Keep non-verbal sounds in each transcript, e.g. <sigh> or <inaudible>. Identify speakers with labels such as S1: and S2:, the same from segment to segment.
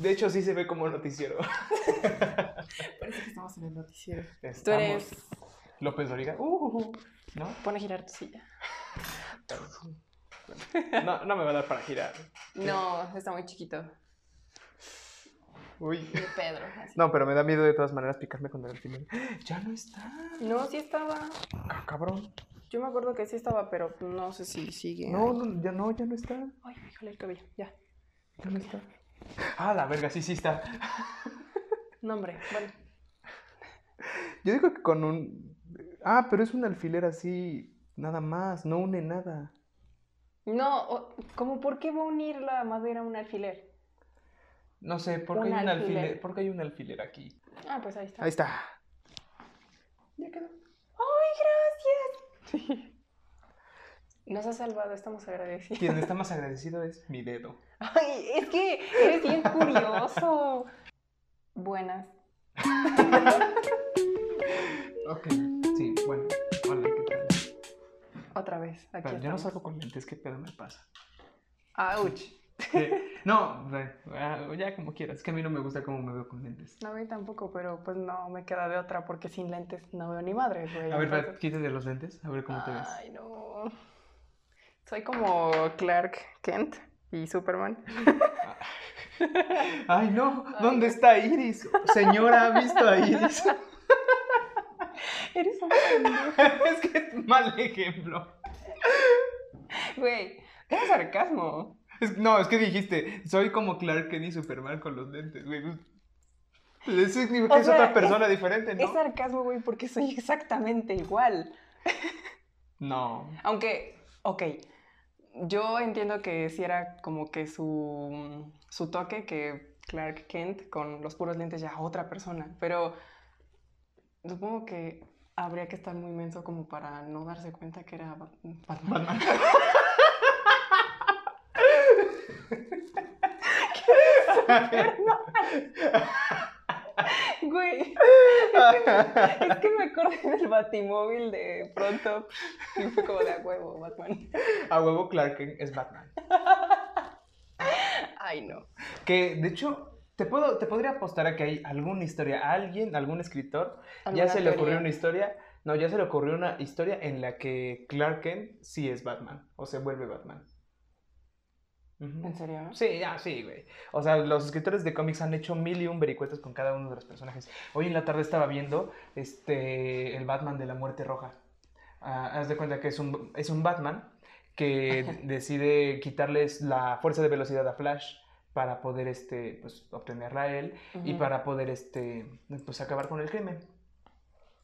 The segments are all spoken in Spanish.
S1: De hecho, sí se ve como noticiero. <laughs>
S2: Parece que estamos en el noticiero. Tú
S1: Estamos-
S2: eres.
S1: López Doriga. Uh, ¿No?
S2: Pon a girar tu silla. <laughs>
S1: No, no me va a dar para girar.
S2: No, está muy chiquito.
S1: Uy.
S2: De Pedro. así.
S1: No, pero me da miedo de todas maneras picarme con el alfiler. Ya no está.
S2: No, sí estaba.
S1: Ah, cabrón.
S2: Yo me acuerdo que sí estaba, pero no sé si sigue.
S1: No, no, ya no, ya no está.
S2: Ay, fíjale el cabello. Ya.
S1: Ya no está. Ah, la verga, sí, sí está.
S2: No, hombre. Bueno.
S1: Yo digo que con un. Ah, pero es un alfiler así, nada más, no une nada.
S2: No, como por qué va a unir la madera a un alfiler.
S1: No sé, ¿por qué
S2: Un
S1: hay un
S2: alfiler.
S1: alfiler? ¿Por qué hay un alfiler aquí?
S2: Ah, pues ahí está.
S1: Ahí está.
S2: Ya quedó. ¡Ay, gracias! Nos has salvado, estamos agradecidos.
S1: Quien está más <laughs> agradecido es mi dedo.
S2: Ay, es que eres bien curioso. Buenas. <laughs>
S1: Ok, sí, bueno. Hola, ¿qué tal?
S2: Otra vez. Aquí
S1: Pero yo no salgo con lentes, ¿qué pedo me pasa?
S2: Ouch.
S1: ¿Qué? No, ah, ya como quieras. Es que a mí no me gusta cómo me veo con lentes.
S2: No, a mí tampoco, pero pues no me queda de otra porque sin lentes no veo ni madres, güey.
S1: A ver,
S2: entonces-
S1: quítate los lentes, a ver cómo te ves.
S2: Ay, no. Soy como Clark Kent y Superman. <laughs>
S1: Ay, no, ¿dónde está Iris? Señora, ¿ha visto a Iris? <laughs>
S2: Eres un <laughs>
S1: es que es mal ejemplo.
S2: Güey, era sarcasmo.
S1: Es- no, es que dijiste, soy como Clark Kent y Superman con los lentes, güey.
S2: O
S1: que es
S2: sea,
S1: otra persona diferente, ¿no?
S2: Es sarcasmo, güey, porque soy exactamente igual.
S1: No.
S2: Aunque, ok, yo entiendo que si era como que su, su toque, que Clark Kent con los puros lentes ya otra persona, pero supongo que habría que estar muy menso como para no darse cuenta que era Ba- Batman. <laughs> <laughs>
S1: Batman. <laughs>
S2: Güey, <laughs> es que me acordé del batimóvil de pronto y fue como de a huevo, Batman.
S1: A huevo Clark Kent es Batman. <laughs>
S2: Ay, no.
S1: Que, de hecho, te, puedo, te podría apostar a que hay alguna historia, a alguien, algún escritor, ya
S2: ¿Alguna
S1: se le ocurrió
S2: teoría?
S1: una historia, no, ya se le ocurrió una historia en la que Clark Kent sí es Batman, o se vuelve Batman.
S2: ¿En serio?
S1: Sí, ya, sí, güey. O sea, los escritores de cómics han hecho mil y un vericuetos con cada uno de los personajes. Hoy en la tarde estaba viendo este, el Batman de la Muerte Roja. Ah, haz de cuenta que es un, es un Batman que decide quitarles la fuerza de velocidad a Flash para poder este, pues, obtenerla a él y
S2: Ujú.
S1: para poder este, pues, acabar con el crimen.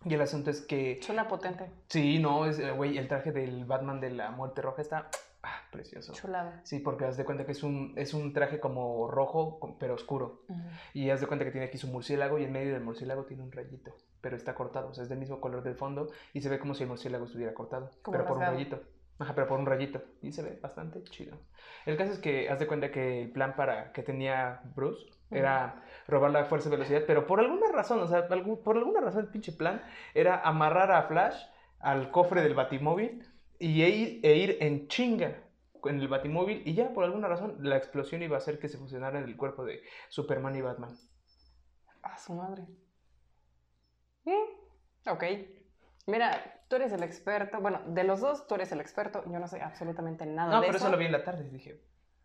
S1: Y el asunto es que,
S2: Suena potente.
S1: sí, no, es, eh, güey, el traje del Batman de la Muerte Roja está ah, precioso.
S2: Chulada.
S1: Sí, porque haz de cuenta que es un, es un traje como rojo, pero oscuro. Y haz de cuenta que tiene aquí su murciélago y en medio del murciélago tiene un rayito, pero está cortado, o sea, es del mismo color del fondo y se ve como si el murciélago estuviera cortado,
S2: Como
S1: pero por un rayito. Ajá, pero por un rayito. Y se ve bastante chido. El caso es que haz de cuenta que el plan para que tenía Bruce era robar la fuerza de velocidad, pero por alguna razón, o sea, algún- por alguna razón el pinche plan era amarrar a Flash al cofre del batimóvil y e ir, e ir en chinga en el batimóvil y ya por alguna razón la explosión iba a hacer que se fusionara en el cuerpo de Superman y Batman.
S2: A su madre. Mm, ok. Mira, tú eres el experto. Bueno, de los dos, tú eres el experto. Yo no sé absolutamente nada
S1: No,
S2: de
S1: pero
S2: eso.
S1: eso lo vi en la tarde dije,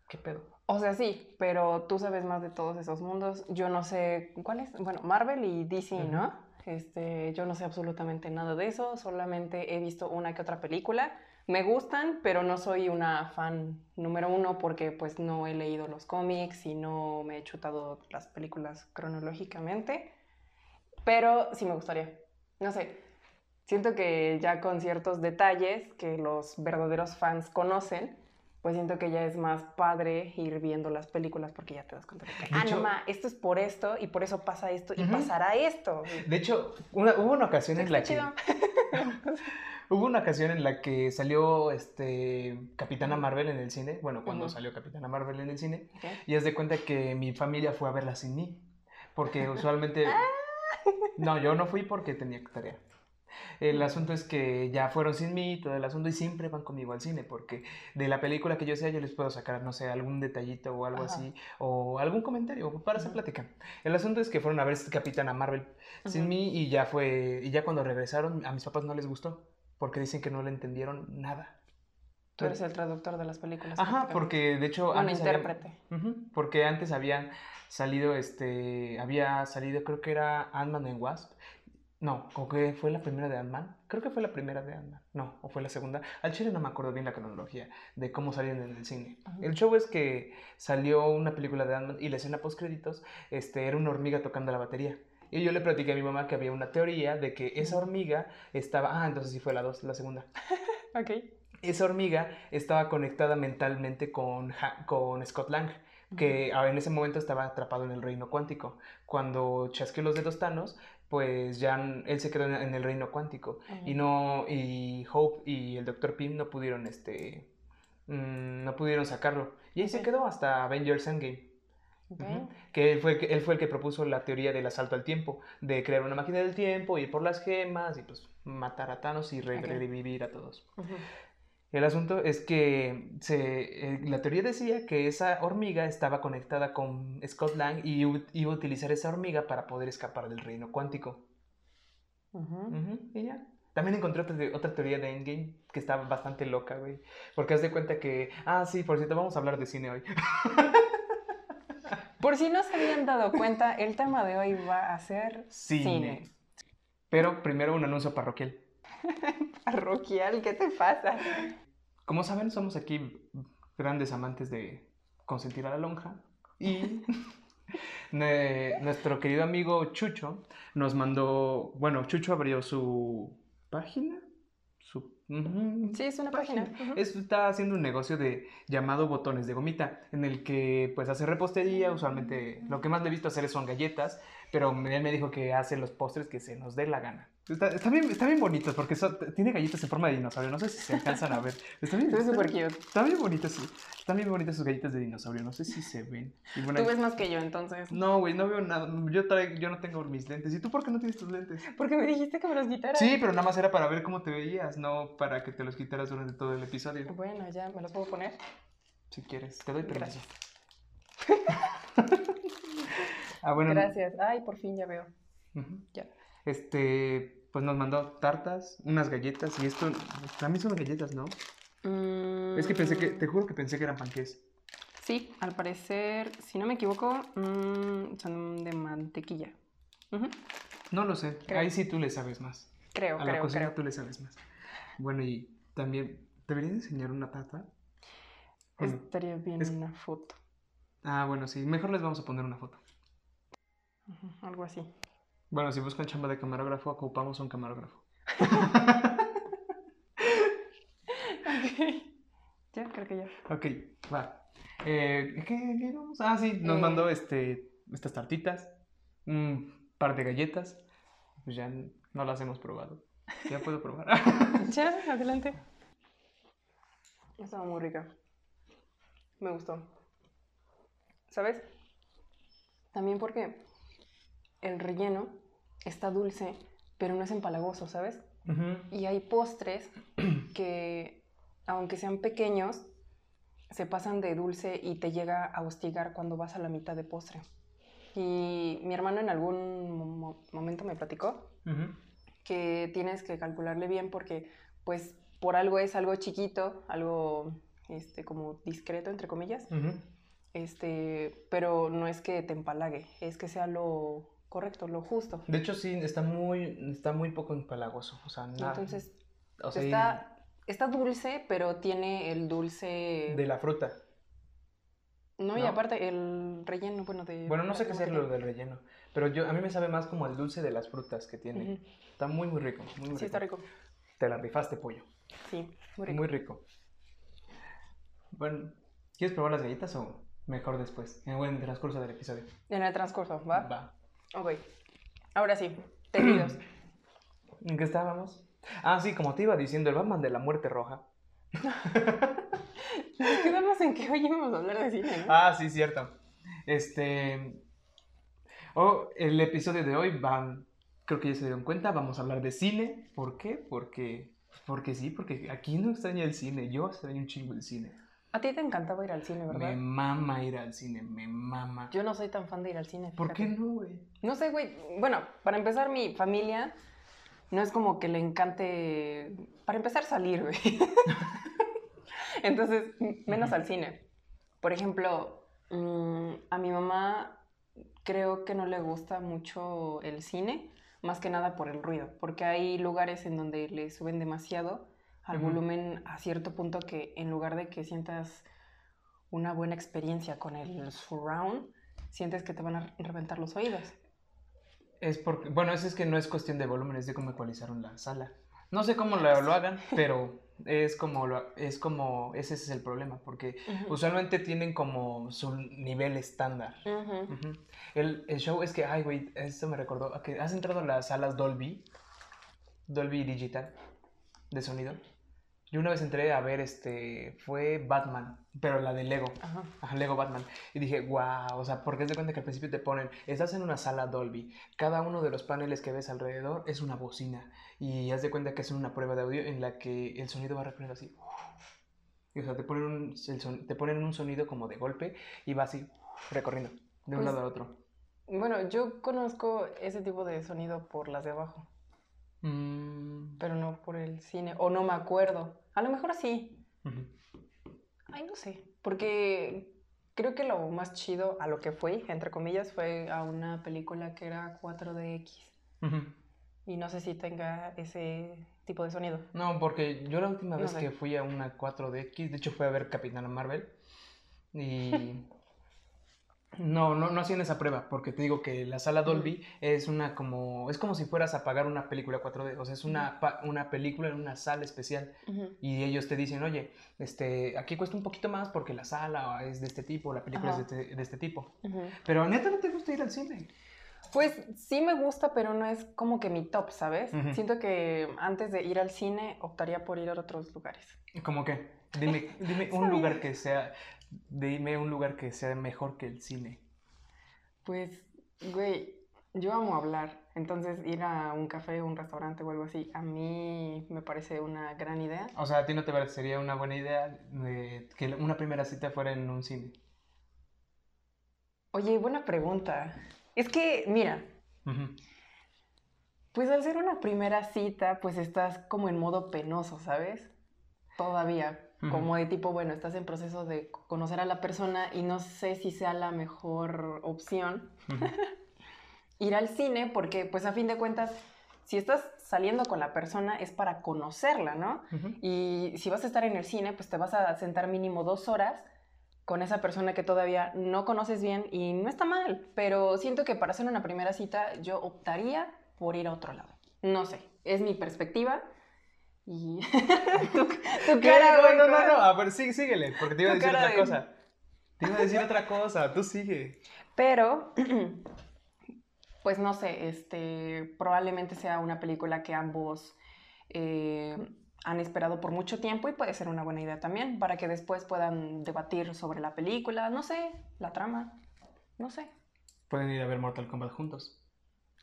S1: ¿qué pedo?
S2: O sea, sí, pero tú sabes más de todos esos mundos. Yo no sé cuál es. Bueno, Marvel y DC, ¿no? Este, yo no sé absolutamente nada de eso. Solamente he visto una que otra película. Me gustan, pero no soy una fan número uno porque pues no he leído los cómics y no me he chutado las películas cronológicamente. Pero sí me gustaría. No sé. Siento que ya con ciertos detalles que los verdaderos fans conocen, pues siento que ya es más padre ir viendo las películas porque ya te das cuenta de que,
S1: De
S2: ah,
S1: hecho-
S2: no, ma, esto es por esto y por eso pasa esto y pasará esto.
S1: De hecho, una- hubo una ocasión en la
S2: Está
S1: que
S2: chido. <laughs>
S1: hubo una ocasión en la que salió este Capitana Marvel en el cine, bueno, cuando salió Capitana Marvel en el cine, y haz de cuenta que mi familia fue a verla sin mí, porque usualmente <laughs>
S2: Ah.
S1: no, yo no fui porque tenía tarea. El asunto es que ya fueron sin mí, todo el asunto, y siempre van conmigo al cine, porque de la película que yo sea, yo les puedo sacar, no sé, algún detallito o algo
S2: Ajá.
S1: así, o algún comentario, para hacer
S2: Ujú.
S1: plática. El asunto es que fueron a ver Capitana Marvel sin mí, y ya fue, y ya cuando regresaron, a mis papás no les gustó, porque dicen que no le entendieron nada.
S2: Tú eres el traductor de las películas.
S1: Ajá, porque de hecho
S2: Un intérprete.
S1: Ujú, porque antes habían salido, este, había salido, creo que era Ant-Man and Wasp. No, o que fue la primera de Ant-Man. Creo que fue la primera de Ant-Man. No, o fue la segunda. Al chile no me acuerdo bien la cronología de cómo salieron en el cine. El show es que salió una película de Ant-Man y la escena post créditos, este, era una hormiga tocando la batería. Y yo le platiqué a mi mamá que había una teoría de que esa hormiga estaba, ah, entonces sí fue la dos, la segunda. <laughs>
S2: Ok.
S1: Esa hormiga estaba conectada mentalmente con, Ha- con Scott Lang, que en ese momento estaba atrapado en el reino cuántico. Cuando chasqueó los dedos Thanos, pues ya él se quedó en, el reino cuántico. Y no, y Hope y el Dr. Pym no pudieron, este, mm, no pudieron sacarlo. Y ahí se quedó hasta Avengers Endgame. Que él fue, el que él fue el que propuso la teoría del asalto al tiempo, de crear una máquina del tiempo, ir por las gemas y pues matar a Thanos y revivir a todos. El asunto es que se, eh, la teoría decía que esa hormiga estaba conectada con Scott Lang y iba a utilizar esa hormiga para poder escapar del reino cuántico.
S2: Ujú,
S1: y ya. También encontré otra, otra teoría de Endgame que está bastante loca, güey. Porque haz de cuenta que... Ah, sí, por cierto, vamos a hablar de cine hoy. <laughs>
S2: Por si no se habían dado cuenta, el tema de hoy va a ser
S1: Cine.
S2: cine.
S1: Pero primero un anuncio parroquial. <laughs>
S2: Parroquial, ¿qué te pasa?
S1: Como saben, somos aquí grandes amantes de consentir a la lonja. Y <laughs> nuestro querido amigo Chucho nos mandó. Bueno, Chucho abrió su página. Su, ujú,
S2: Sí, es una página. Ujú.
S1: Es- está haciendo un negocio de llamado botones de gomita, en el que pues hace repostería, usualmente lo que más le he visto hacer son galletas, pero él me dijo que hace los postres que se nos dé la gana. Está, está bien, está bien bonitos porque son- tiene galletas en forma de dinosaurio, no sé si se alcanzan a ver. Está bien, <laughs> está bien-
S2: cute.
S1: Están bien bonitas, sí. están bien bonitas sus galletas de dinosaurio, no sé si se ven. Bueno,
S2: Tú ves más que yo, entonces.
S1: No, güey, no veo nada. Yo, traigo, yo no tengo mis lentes. ¿Y tú por qué no tienes tus lentes?
S2: Porque me dijiste que me los quitara.
S1: Sí, pero nada más era para ver cómo te veías, no para que te los quitaras durante todo el episodio.
S2: Bueno, ya, ¿me los puedo poner?
S1: Si quieres, te doy permiso.
S2: Gracias. <laughs>
S1: ah, bueno.
S2: Gracias. Ay, por fin ya veo. Ya.
S1: Este, pues nos mandó tartas, unas galletas, y esto, mí son galletas, ¿no? Es que pensé que, te juro que pensé que eran panqués.
S2: Sí, al parecer, si no me equivoco, mm, son de mantequilla.
S1: No lo sé,
S2: Creo.
S1: ahí sí tú le sabes más.
S2: Creo,
S1: A la
S2: creo,
S1: cocina
S2: creo.
S1: tú le sabes más. Bueno, y también, ¿deberías enseñar una tarta? ¿O no?
S2: Estaría bien
S1: Es-
S2: una foto.
S1: Ah, bueno, sí, mejor les vamos a poner una foto.
S2: Algo así.
S1: Bueno, si buscan chamba de camarógrafo, ocupamos un camarógrafo. <laughs>
S2: Ok. Ya, creo que ya.
S1: Ok, va. Eh, ¿qué, qué vamos? Ah, sí, nos
S2: Eh.
S1: mandó este, estas tartitas, un par de galletas. Pues ya no las hemos probado. Ya puedo probar. <laughs>
S2: Ya, adelante. Estaba muy rica. Me gustó. ¿Sabes? También porque el relleno está dulce, pero no es empalagoso, ¿sabes?
S1: Ujú.
S2: Y hay postres <clears throat> que, aunque sean pequeños, se pasan de dulce y te llega a hostigar cuando vas a la mitad de postre. Y mi hermano en algún mo- momento me platicó
S1: Ujú.
S2: Que tienes que calcularle bien porque, pues, por algo es algo chiquito, algo, este, como discreto, entre comillas, este, pero no es que te empalague, es que sea lo correcto, lo justo.
S1: De hecho, sí, está muy, está muy poco empalagoso. O sea, nada.
S2: Entonces,
S1: o sea,
S2: está, está dulce, pero tiene el dulce...
S1: de la fruta.
S2: No, y
S1: ¿no?
S2: aparte el relleno, bueno, de...
S1: Bueno, no sé qué sea lo del relleno, pero yo a mí me sabe más como el dulce de las frutas que tiene. Está muy muy rico, muy, muy
S2: Sí, está rico.
S1: Te la rifaste, pollo.
S2: Sí, muy rico.
S1: Muy rico. Bueno, ¿quieres probar las galletas o mejor después? En el transcurso del episodio.
S2: En el transcurso, ¿va?
S1: Va.
S2: Ok. Ahora sí, tejidos. <clears throat> <clears throat>
S1: ¿En qué estábamos? Ah, sí, como te iba diciendo, el Batman de la muerte roja. <laughs>
S2: Nos quedamos en que hoy íbamos a hablar de cine, ¿no?
S1: Ah, sí, cierto. Este. Oh, el episodio de hoy van. creo que ya se dieron cuenta, vamos a hablar de cine. ¿Por qué? Porque, porque sí, porque aquí no extraña el cine, yo extraño un chingo el cine.
S2: A ti te encantaba ir al cine, ¿verdad?
S1: Me mama ir al cine, me mama.
S2: Yo no soy tan fan de ir al cine.
S1: ¿Por qué no, güey?
S2: No sé, güey. Bueno, para empezar, mi familia no es como que le encante. Para empezar, salir, güey. <laughs> Entonces, menos al cine. Por ejemplo, mm, a mi mamá creo que no le gusta mucho el cine, más que nada por el ruido, porque hay lugares en donde le suben demasiado al volumen a cierto punto que en lugar de que sientas una buena experiencia con el surround, sientes que te van a reventar los oídos.
S1: Es porque, bueno, eso es que no es cuestión de volumen, es de cómo ecualizaron la sala. No sé cómo lo, lo hagan, pero es como, lo- es como, ese es el problema, porque usualmente tienen como su nivel estándar. El, el show es que, ay, güey, esto me recordó, que has entrado a las salas Dolby, Dolby Digital, de sonido. Yo una vez entré a ver, este, fue Batman, pero la de Lego.
S2: Ajá.
S1: Ajá, Lego Batman. Y dije, wow, o sea, porque es de cuenta que al principio te ponen, estás en una sala Dolby, cada uno de los paneles que ves alrededor es una bocina. Y haz de cuenta que es una prueba de audio en la que el sonido va recorriendo así. Y, o sea, te ponen, un, son- te ponen un sonido como de golpe y va así recorriendo de un
S2: Pues-
S1: lado a otro.
S2: Bueno, yo conozco ese tipo de sonido por las de abajo,
S1: Mm,
S2: pero no por el cine, o no me acuerdo. A lo mejor sí. Ay, no sé, porque creo que lo más chido a lo que fui, entre comillas, fue a una película que era 4DX.
S1: Ujú.
S2: Y no sé si tenga ese tipo de sonido.
S1: No, porque yo la última
S2: No
S1: vez
S2: sé.
S1: que fui a una 4DX, de hecho fue a ver Capitana Marvel, y <laughs> no, no, no hacían esa prueba, porque te digo que la sala Dolby es una como, es como si fueras a pagar una película 4D, o sea, es una, pa- una película en una sala especial, y ellos te dicen, oye, este, aquí cuesta un poquito más porque la sala es de este tipo, la película
S2: Ajá.
S1: es de este, de este tipo, pero neta no te gusta ir al cine.
S2: Pues sí me gusta, pero no es como que mi top, ¿sabes? Siento que antes de ir al cine optaría por ir a otros lugares.
S1: ¿Cómo que? Dime, dime <laughs> un lugar que sea, dime un lugar que sea mejor que el cine.
S2: Pues, güey, yo amo hablar, entonces ir a un café, un restaurante o algo así, a mí me parece una gran idea.
S1: O sea, ¿a ti no te parecería una buena idea de que una primera cita fuera en un cine?
S2: Oye, buena pregunta. Es que, mira, pues al ser una primera cita, pues estás como en modo penoso, ¿sabes? Todavía, Como de tipo, bueno, estás en proceso de conocer a la persona y no sé si sea la mejor opción <laughs> ir al cine porque, pues a fin de cuentas, si estás saliendo con la persona es para conocerla, ¿no? Y si vas a estar en el cine, pues te vas a sentar mínimo dos horas con esa persona que todavía no conoces bien y no está mal, pero siento que para hacer una primera cita yo optaría por ir a otro lado. No sé, es mi perspectiva y... <laughs> tu, tu cara,
S1: No,
S2: güey,
S1: no, no, no, a ver, sí, síguele, porque te iba a decir otra
S2: de-
S1: cosa. Te iba a decir otra cosa, tú sigue.
S2: Pero, <clears throat> pues no sé, este, probablemente sea una película que ambos eh, han esperado por mucho tiempo y puede ser una buena idea también para que después puedan debatir sobre la película, no sé, la trama, no sé.
S1: Pueden ir a ver Mortal Kombat juntos.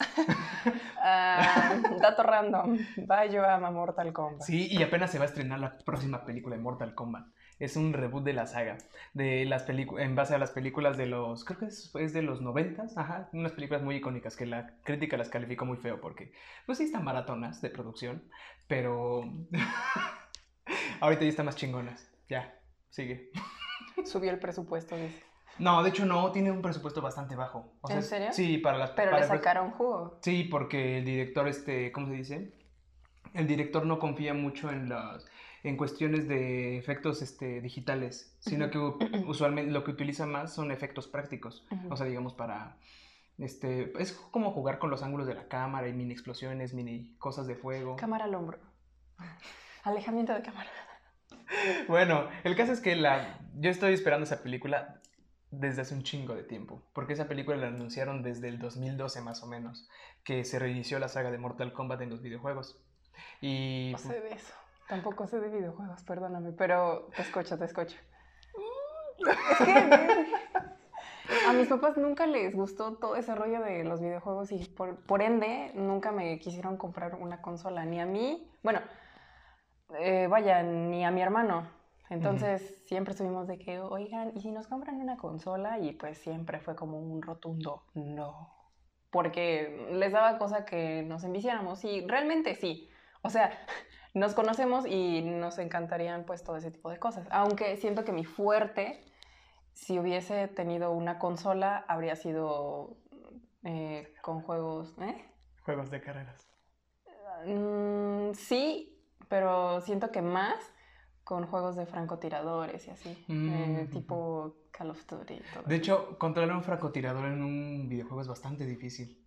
S1: <laughs>
S2: Ah, dato random, va yo ama Mortal Kombat.
S1: Sí, y apenas se va a estrenar la próxima película de Mortal Kombat. Es un reboot de la saga, de las en base a las películas de los, creo que es, es de los noventas, ajá, unas películas muy icónicas que la crítica las calificó muy feo porque, pues sí están maratonas de producción, pero <laughs> ahorita ya están más chingonas. Ya, sigue.
S2: Subió el presupuesto, dice.
S1: No, de hecho no, tiene un presupuesto bastante bajo. O sea,
S2: ¿En serio?
S1: Sí, para las
S2: Pero
S1: para
S2: le sacaron jugo.
S1: Sí, porque el director, este, ¿cómo se dice? El director no confía mucho en las en cuestiones de efectos este, digitales, sino que <clears throat> usualmente lo que utiliza más son efectos prácticos. O sea, digamos, para... Este, es como jugar con los ángulos de la cámara y mini explosiones, mini cosas de fuego.
S2: Cámara al hombro. Alejamiento de cámara. <laughs>
S1: Bueno, el caso es que la, yo estoy esperando esa película desde hace un chingo de tiempo, porque esa película la anunciaron desde el 2012 más o menos, que se reinició la saga de Mortal Kombat en los videojuegos. Y
S2: No sé de eso. Tampoco sé de videojuegos, perdóname, pero te escucho, te escucho. Es que, a mis papás nunca les gustó todo ese rollo de los videojuegos y por, por ende nunca me quisieron comprar una consola, ni a mí, bueno, eh, vaya, ni a mi hermano. Entonces siempre estuvimos de que, oigan, ¿y si nos compran una consola? Y pues siempre fue como un rotundo no. Porque les daba cosa que nos enviciáramos y realmente sí. O sea, nos conocemos y nos encantarían pues todo ese tipo de cosas. Aunque siento que mi fuerte, si hubiese tenido una consola, habría sido eh, con juegos... ¿eh?
S1: Juegos de carreras.
S2: Mm, sí, pero siento que más con juegos de francotiradores y así, eh,
S1: Mm.
S2: tipo Call of Duty. y todo
S1: De hecho, controlar un francotirador en un videojuego es bastante difícil.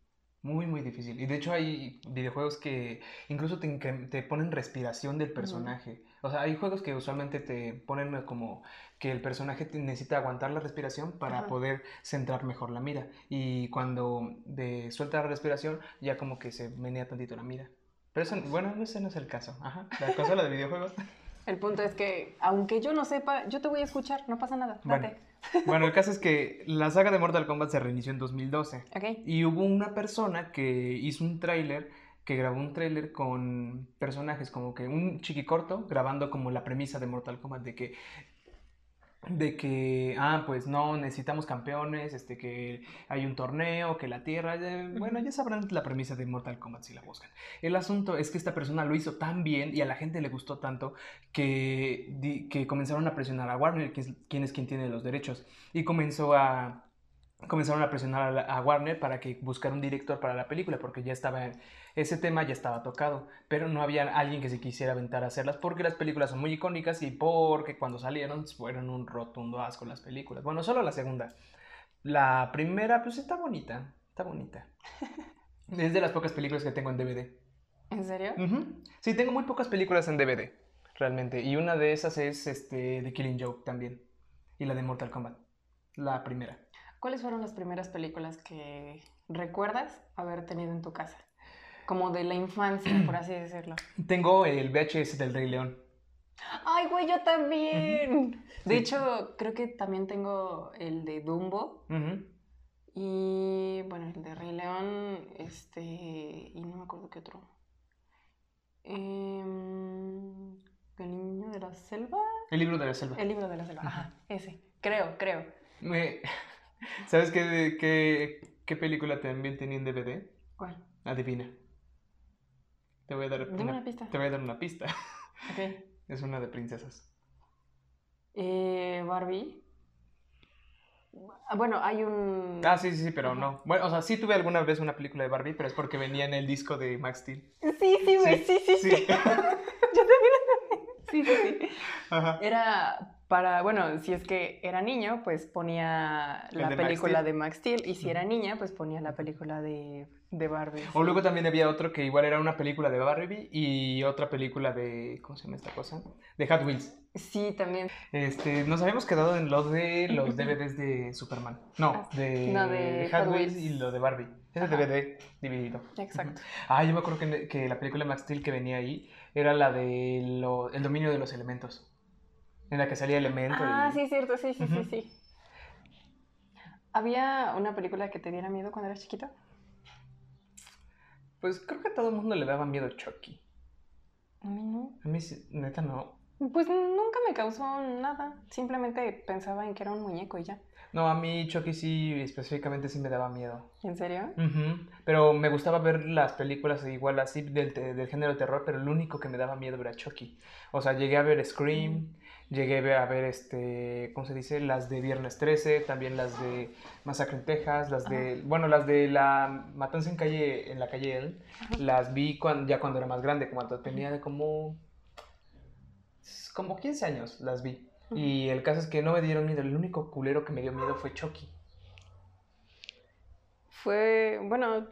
S1: Muy, muy difícil. Y de hecho hay videojuegos que incluso te, te ponen respiración del personaje. O sea, hay juegos que usualmente te ponen como que el personaje necesita aguantar la respiración para poder centrar mejor la mira. Y cuando de, suelta la respiración, ya como que se menea tantito la mira. Pero eso, bueno, ese no es el caso. Ajá. La consola de videojuegos. <laughs>
S2: El punto es que, aunque yo no sepa, yo te voy a escuchar, no pasa nada. Date. <laughs>
S1: Bueno, el caso es que la saga de Mortal Kombat se reinició en 2012.
S2: ¿Ok?
S1: Y hubo una persona que hizo un tráiler, que grabó un tráiler con personajes como que un chiquicorto grabando como la premisa de Mortal Kombat de que de que ah pues no necesitamos campeones, este que hay un torneo, que la tierra, eh, bueno, ya sabrán la premisa de Mortal Kombat si la buscan. El asunto es que esta persona lo hizo tan bien y a la gente le gustó tanto que, di- que comenzaron a presionar a Warner, que es, quien es quien tiene los derechos, y comenzó a comenzaron a presionar a, la- a Warner para que buscara un director para la película, porque ya estaba, ese tema ya estaba tocado, pero no había alguien que se quisiera aventar a hacerlas, porque las películas son muy icónicas y porque cuando salieron fueron un rotundo asco las películas. Bueno, solo la segunda. La primera, pues está bonita, está bonita. <laughs> Es de las pocas películas que tengo en DVD.
S2: ¿En serio?
S1: Sí, tengo muy pocas películas en DVD, realmente, y una de esas es este, The Killing Joke también, y la de Mortal Kombat, la primera.
S2: ¿Cuáles fueron las primeras películas que recuerdas haber tenido en tu casa? Como de la infancia, por así decirlo. <clears throat>
S1: Tengo el VHS del Rey León.
S2: Ay, güey, yo también. De
S1: Sí.
S2: hecho, creo que también tengo el de Dumbo y, bueno, el de Rey León, este, y no me acuerdo qué otro. Em, el niño de la selva.
S1: El libro de la selva.
S2: El libro de la selva. Ajá, ese. Creo, creo.
S1: Me- <laughs> ¿Sabes qué, qué, qué película también tenía en DVD?
S2: ¿Cuál?
S1: Adivina. Te voy a dar una,
S2: una pista.
S1: te voy a dar una pista.
S2: Ok. <laughs>
S1: Es una de princesas.
S2: Eh, Barbie. Ah, Bueno, hay un.
S1: Ah, sí, sí, sí, pero
S2: Ajá.
S1: no. Bueno, o sea, sí tuve alguna vez una película de Barbie, pero es porque venía en el disco de Max Steel.
S2: Sí, sí, güey, sí, sí, sí.
S1: sí. <laughs>
S2: Yo también. Sí, sí, sí.
S1: Ajá.
S2: Era para, bueno, si es que era niño, pues ponía la
S1: de
S2: película de Max Steel. Y si era niña, pues ponía la película de, de Barbie.
S1: O luego también había otro que igual era una película de Barbie y otra película de. ¿Cómo se llama esta cosa? De Hot Wheels.
S2: Sí, también.
S1: Este, nos habíamos quedado en lo de los <laughs> DVDs de Superman. No, de,
S2: No, de
S1: Hot
S2: Hot
S1: Wheels
S2: Wheels.
S1: y lo de Barbie. Ese. DVD dividido.
S2: Exacto.
S1: Ah, yo me acuerdo que, que la película de Max Steel que venía ahí era la de lo- el dominio de los elementos. En la que salía elemento.
S2: Ah,
S1: y-
S2: sí, cierto, sí, sí, sí, sí. ¿Había una película que te diera miedo cuando eras chiquito?
S1: Pues creo que a todo el mundo le daba miedo Chucky.
S2: A mí no.
S1: A mí, neta, no.
S2: Pues nunca me causó nada. Simplemente pensaba en que era un muñeco y ya.
S1: No, a mí Chucky sí, específicamente sí me daba miedo.
S2: ¿En serio?
S1: Ujú, Pero me gustaba ver las películas igual así del, del género de terror, pero el único que me daba miedo era Chucky. O sea, llegué a ver Scream, llegué a ver, este, ¿cómo se dice? Las de Viernes 13, también las de Masacre en Texas, las de, bueno, las de la Matanza en calle, en la calle
S2: Ajá.
S1: las vi cuan- ya cuando era más grande, cuando tenía de como, como 15 años, las vi. Y el caso es que no me dieron miedo, el único culero que me dio miedo fue Chucky.
S2: Fue, bueno,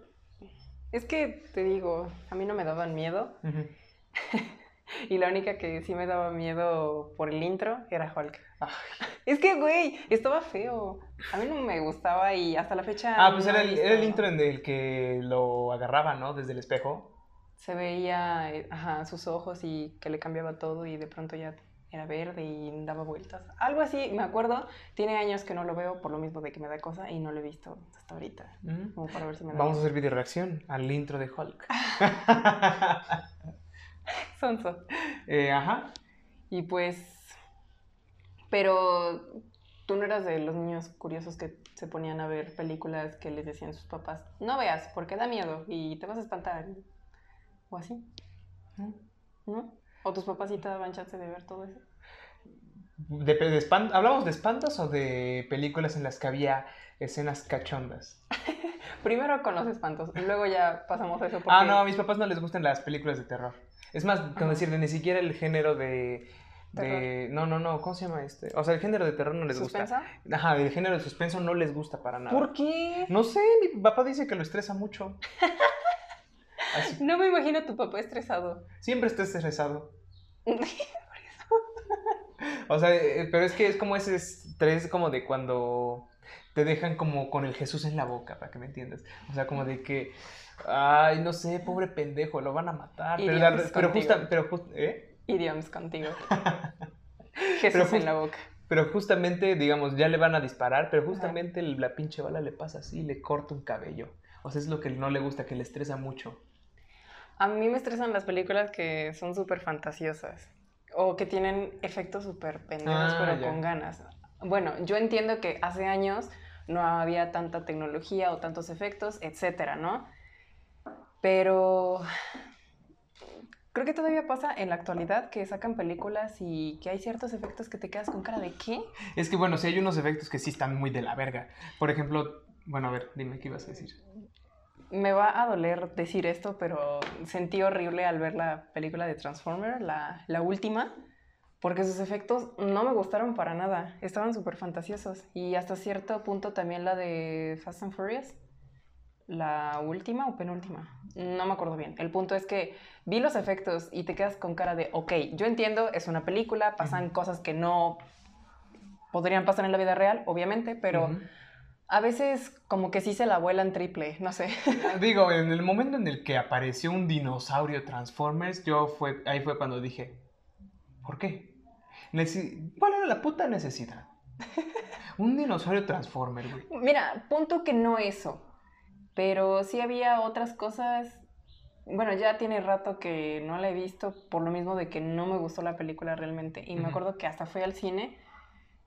S2: es que te digo, a mí no me daban miedo.
S1: Ujú. <laughs> <laughs>
S2: Y la única que sí me daba miedo por el intro era Hulk.
S1: Ay.
S2: Es que, güey, estaba feo. A mí no me gustaba y hasta la fecha.
S1: Ah, pues
S2: no
S1: era el, era el intro en el que lo agarraba, ¿no? Desde el espejo.
S2: Se veía, eh, ajá, sus ojos y que le cambiaba todo y de pronto ya era verde y daba vueltas. Algo así, me acuerdo. Tiene años que no lo veo por lo mismo de que me da cosa y no lo he visto hasta ahorita.
S1: Mm.
S2: Como para ver si me da
S1: Vamos a hacer video reacción al intro de Hulk. <laughs> <laughs>
S2: Sonso.
S1: Eh, ajá.
S2: Y pues, pero tú no eras de los niños curiosos que se ponían a ver películas que les decían sus papás, no veas porque da miedo y te vas a espantar. O así, ¿no? O tus papás sí te daban chance de ver todo eso.
S1: De, de espan- ¿Hablamos de espantos o de películas en las que había escenas cachondas? <laughs>
S2: Primero con los espantos, luego ya pasamos a eso porque...
S1: Ah, no, a mis papás no les gustan las películas de terror. Es más, con
S2: Ajá.
S1: decirte, ni siquiera el género de, de... No, no, no, ¿cómo se llama este? O sea, el género de terror no les
S2: ¿Suspensa?
S1: gusta. Ajá, el género de suspenso no les gusta para nada.
S2: ¿Por qué?
S1: No sé, mi papá dice que lo estresa mucho. <laughs> Así,
S2: No me imagino a tu papá estresado.
S1: siempre está estresado. <laughs> O sea, eh, pero es que es como ese estrés como de cuando te dejan como con el Jesús en la boca, para que me entiendas. O sea, como de que, ay, no sé, pobre pendejo, lo van a matar. Pero, la- pero
S2: contigo.
S1: justa, pero just- ¿eh?
S2: Idioms contigo.
S1: Pero <laughs>
S2: Jesús
S1: just-
S2: en la boca.
S1: Pero justamente, digamos, ya le van a disparar, pero justamente la pinche bala le pasa así, le corta un cabello. O sea, es lo que no le gusta, que le estresa mucho.
S2: A mí me estresan las películas que son súper fantasiosas o que tienen efectos súper pendejos,
S1: Ah,
S2: pero
S1: ya.
S2: con ganas. Bueno, yo entiendo que hace años no había tanta tecnología o tantos efectos, etcétera, ¿no? Pero creo que todavía pasa en la actualidad que sacan películas y que hay ciertos efectos que te quedas con cara de ¿qué?
S1: Es que, bueno, sí hay unos efectos que sí están muy de la verga. Por ejemplo, bueno, a ver, dime qué ibas a decir.
S2: Me va a doler decir esto, pero sentí horrible al ver la película de Transformer, la, la última, porque sus efectos no me gustaron para nada. Estaban súper fantasiosos. Y hasta cierto punto también la de Fast and Furious, la última o penúltima, no me acuerdo bien. El punto es que vi los efectos y te quedas con cara de, ok, yo entiendo, es una película, pasan cosas que no podrían pasar en la vida real, obviamente, pero... A veces como que sí se la vuelan triple, no sé. <laughs>
S1: Digo, en el momento en el que apareció un dinosaurio Transformers, yo fue, ahí fue cuando dije, ¿por qué? Neci- ¿Cuál era la puta necesidad? <laughs> Un dinosaurio Transformer, güey.
S2: Mira, punto que no eso, pero sí había otras cosas. Bueno, ya tiene rato que no la he visto por lo mismo de que no me gustó la película realmente. Y me
S1: Ujú.
S2: acuerdo que hasta fui al cine.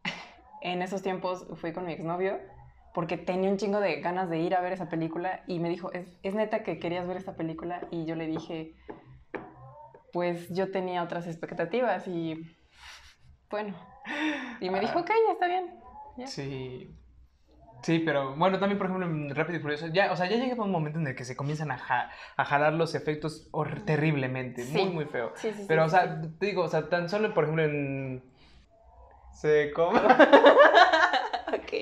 S2: <laughs> En esos tiempos fui con mi exnovio porque tenía un chingo de ganas de ir a ver esa película y me dijo, ¿es, es neta que querías ver esta película? Y yo le dije, pues yo tenía otras expectativas y bueno. Y me dijo,
S1: Ah.
S2: ok, ya está bien. Ya.
S1: Sí. Sí, pero bueno, también por ejemplo en Rápido y Furioso, ya, o sea, ya llega un momento en el que se comienzan a, ja- a jalar los efectos terriblemente,
S2: Sí.
S1: muy, muy feo.
S2: Sí, sí, sí,
S1: Pero, o sea, te digo, o sea, tan solo, por ejemplo, en... Se come... <laughs>
S2: Ok.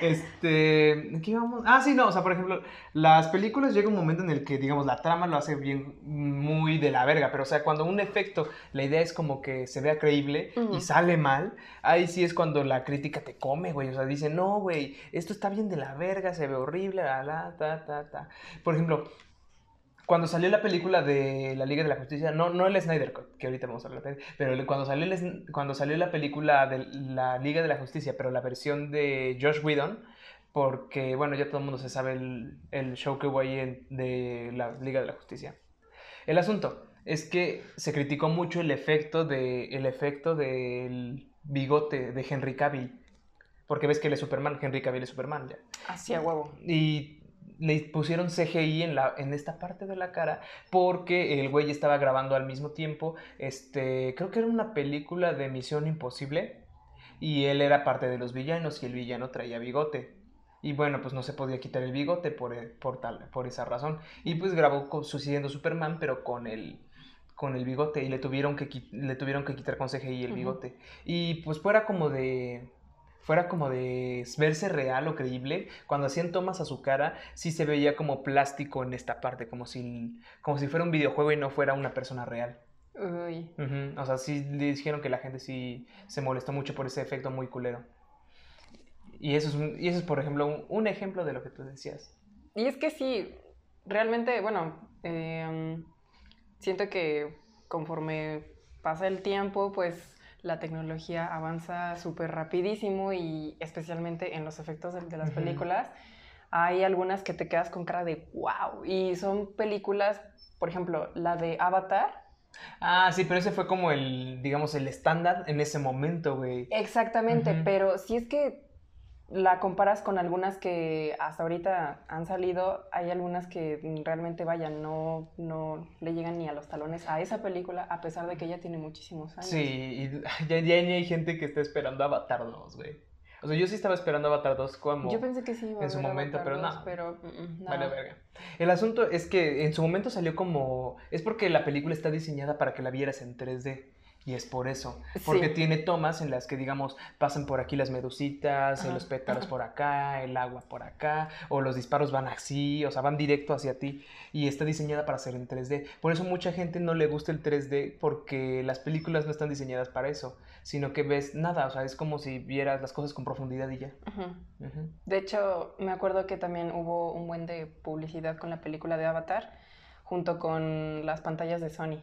S1: Este, ¿qué íbamos? Ah, sí, no, o sea, por ejemplo, las películas llega un momento en el que, digamos, la trama lo hace bien, muy de la verga, pero, o sea, cuando un efecto, la idea es como que se vea creíble y sale mal, ahí sí es cuando la crítica te come, güey, o sea, dice, no, güey, esto está bien de la verga, se ve horrible, la, la, ta, ta, ta. Por ejemplo, cuando salió la película de la Liga de la Justicia, no, no el Snyder Cut, que ahorita vamos a hablar pero cuando salió, el cuando salió la película de la Liga de la Justicia, pero la versión de Josh Whedon, porque, bueno, ya todo el mundo se sabe el, el show que hubo ahí en- de la Liga de la Justicia. El asunto es que se criticó mucho el efecto, de, el efecto del bigote de Henry Cavill, porque ves que él es Superman, Henry Cavill es Superman ya
S2: Así a huevo.
S1: y le pusieron CGI en, la, en esta parte de la cara porque el güey estaba grabando al mismo tiempo, este, creo que era una película de Misión Imposible y él era parte de los villanos y el villano traía bigote. Y bueno, pues no se podía quitar el bigote por, eh, por, tal, por esa razón. Y pues grabó con, su siendo Superman, pero con el, con el bigote y le tuvieron que, le tuvieron que quitar con CGI el bigote. Y pues fuera como de fuera como de verse real o creíble, cuando hacían tomas a su cara, sí se veía como plástico en esta parte, como si, como si fuera un videojuego y no fuera una persona real.
S2: Uy.
S1: O sea, sí le dijeron que la gente sí se molestó mucho por ese efecto muy culero. Y eso es, un- y eso es por ejemplo, un, un ejemplo de lo que tú decías.
S2: Y es que sí, realmente, bueno, eh, siento que conforme pasa el tiempo, pues la tecnología avanza súper rapidísimo y especialmente en los efectos de, de las películas, hay algunas que te quedas con cara de wow. Y son películas, por ejemplo, la de Avatar.
S1: Ah, sí, pero ese fue como el, digamos, el estándar en ese momento, güey.
S2: Exactamente, pero si es que la comparas con algunas que hasta ahorita han salido, hay algunas que realmente, vaya, no, no le llegan ni a los talones a esa película, a pesar de que ya tiene muchísimos años.
S1: Sí, y <laughs> ya, ya ni hay gente que está esperando Avatar 2, güey. O sea, yo sí estaba esperando Avatar 2 como...
S2: Yo pensé que sí iba
S1: en su momento,
S2: Avatar
S1: pero
S2: 2,
S1: no.
S2: pero mm, mm,
S1: Vale,
S2: no.
S1: verga. El asunto es que en su momento salió como... Es porque la película está diseñada para que la vieras en 3D. Y es por eso. Porque
S2: Sí.
S1: tiene tomas en las que, digamos, pasan por aquí las medusitas, los pétalos por acá, el agua por acá, o los disparos van así, o sea, van directo hacia ti. Y está diseñada para ser en 3D. Por eso mucha gente no le gusta el 3D, porque las películas no están diseñadas para eso, sino que ves nada, o sea, es como si vieras las cosas con profundidad y ya.
S2: De hecho, me acuerdo que también hubo un buen de publicidad con la película de Avatar, junto con las pantallas de Sony.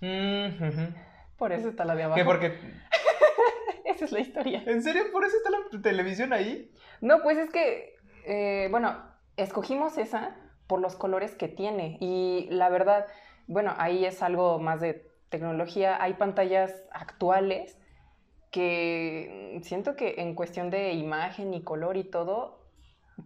S1: Mm, ujú.
S2: Por eso está la de abajo.
S1: ¿Qué? Porque... <laughs>
S2: Esa es la historia.
S1: ¿En serio? ¿Por eso está la televisión ahí?
S2: No, pues es que, eh, bueno, escogimos esa por los colores que tiene. Y la verdad, bueno, ahí es algo más de tecnología. Hay pantallas actuales que siento que en cuestión de imagen y color y todo,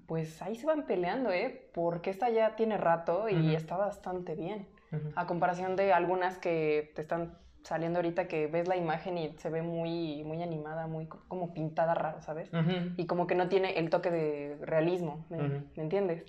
S2: pues ahí se van peleando, ¿eh? Porque esta ya tiene rato y está bastante bien. A comparación de algunas que te están saliendo ahorita que ves la imagen y se ve muy, muy animada, muy co- como pintada raro, ¿sabes?
S1: Ujú.
S2: y como que no tiene el toque de realismo, ¿me,
S1: Ujú.
S2: ¿me entiendes?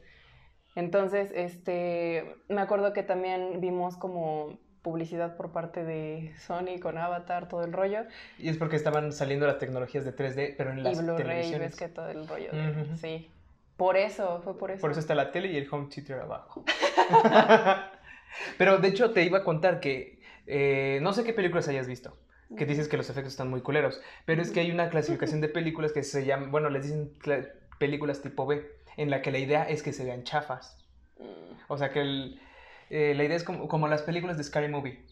S2: Entonces, este, me acuerdo que también vimos como publicidad por parte de Sony con Avatar, todo el rollo,
S1: Y es porque estaban saliendo las tecnologías de 3D, pero en
S2: y
S1: las
S2: Blu-ray,
S1: televisiones.
S2: ves que todo el rollo, de-
S1: Ujú.
S2: sí. Por eso, fue por eso.
S1: Por eso está la tele y el home theater abajo. <laughs> pero de hecho te iba a contar que eh, no sé qué películas hayas visto. Que dices que los efectos están muy culeros. Pero es que hay una clasificación de <laughs> películas que se llama, bueno, les dicen películas tipo B, en la que la idea es que se vean chafas.
S2: Mm.
S1: O sea que el- eh, la idea es como, como las películas de Scary Movie.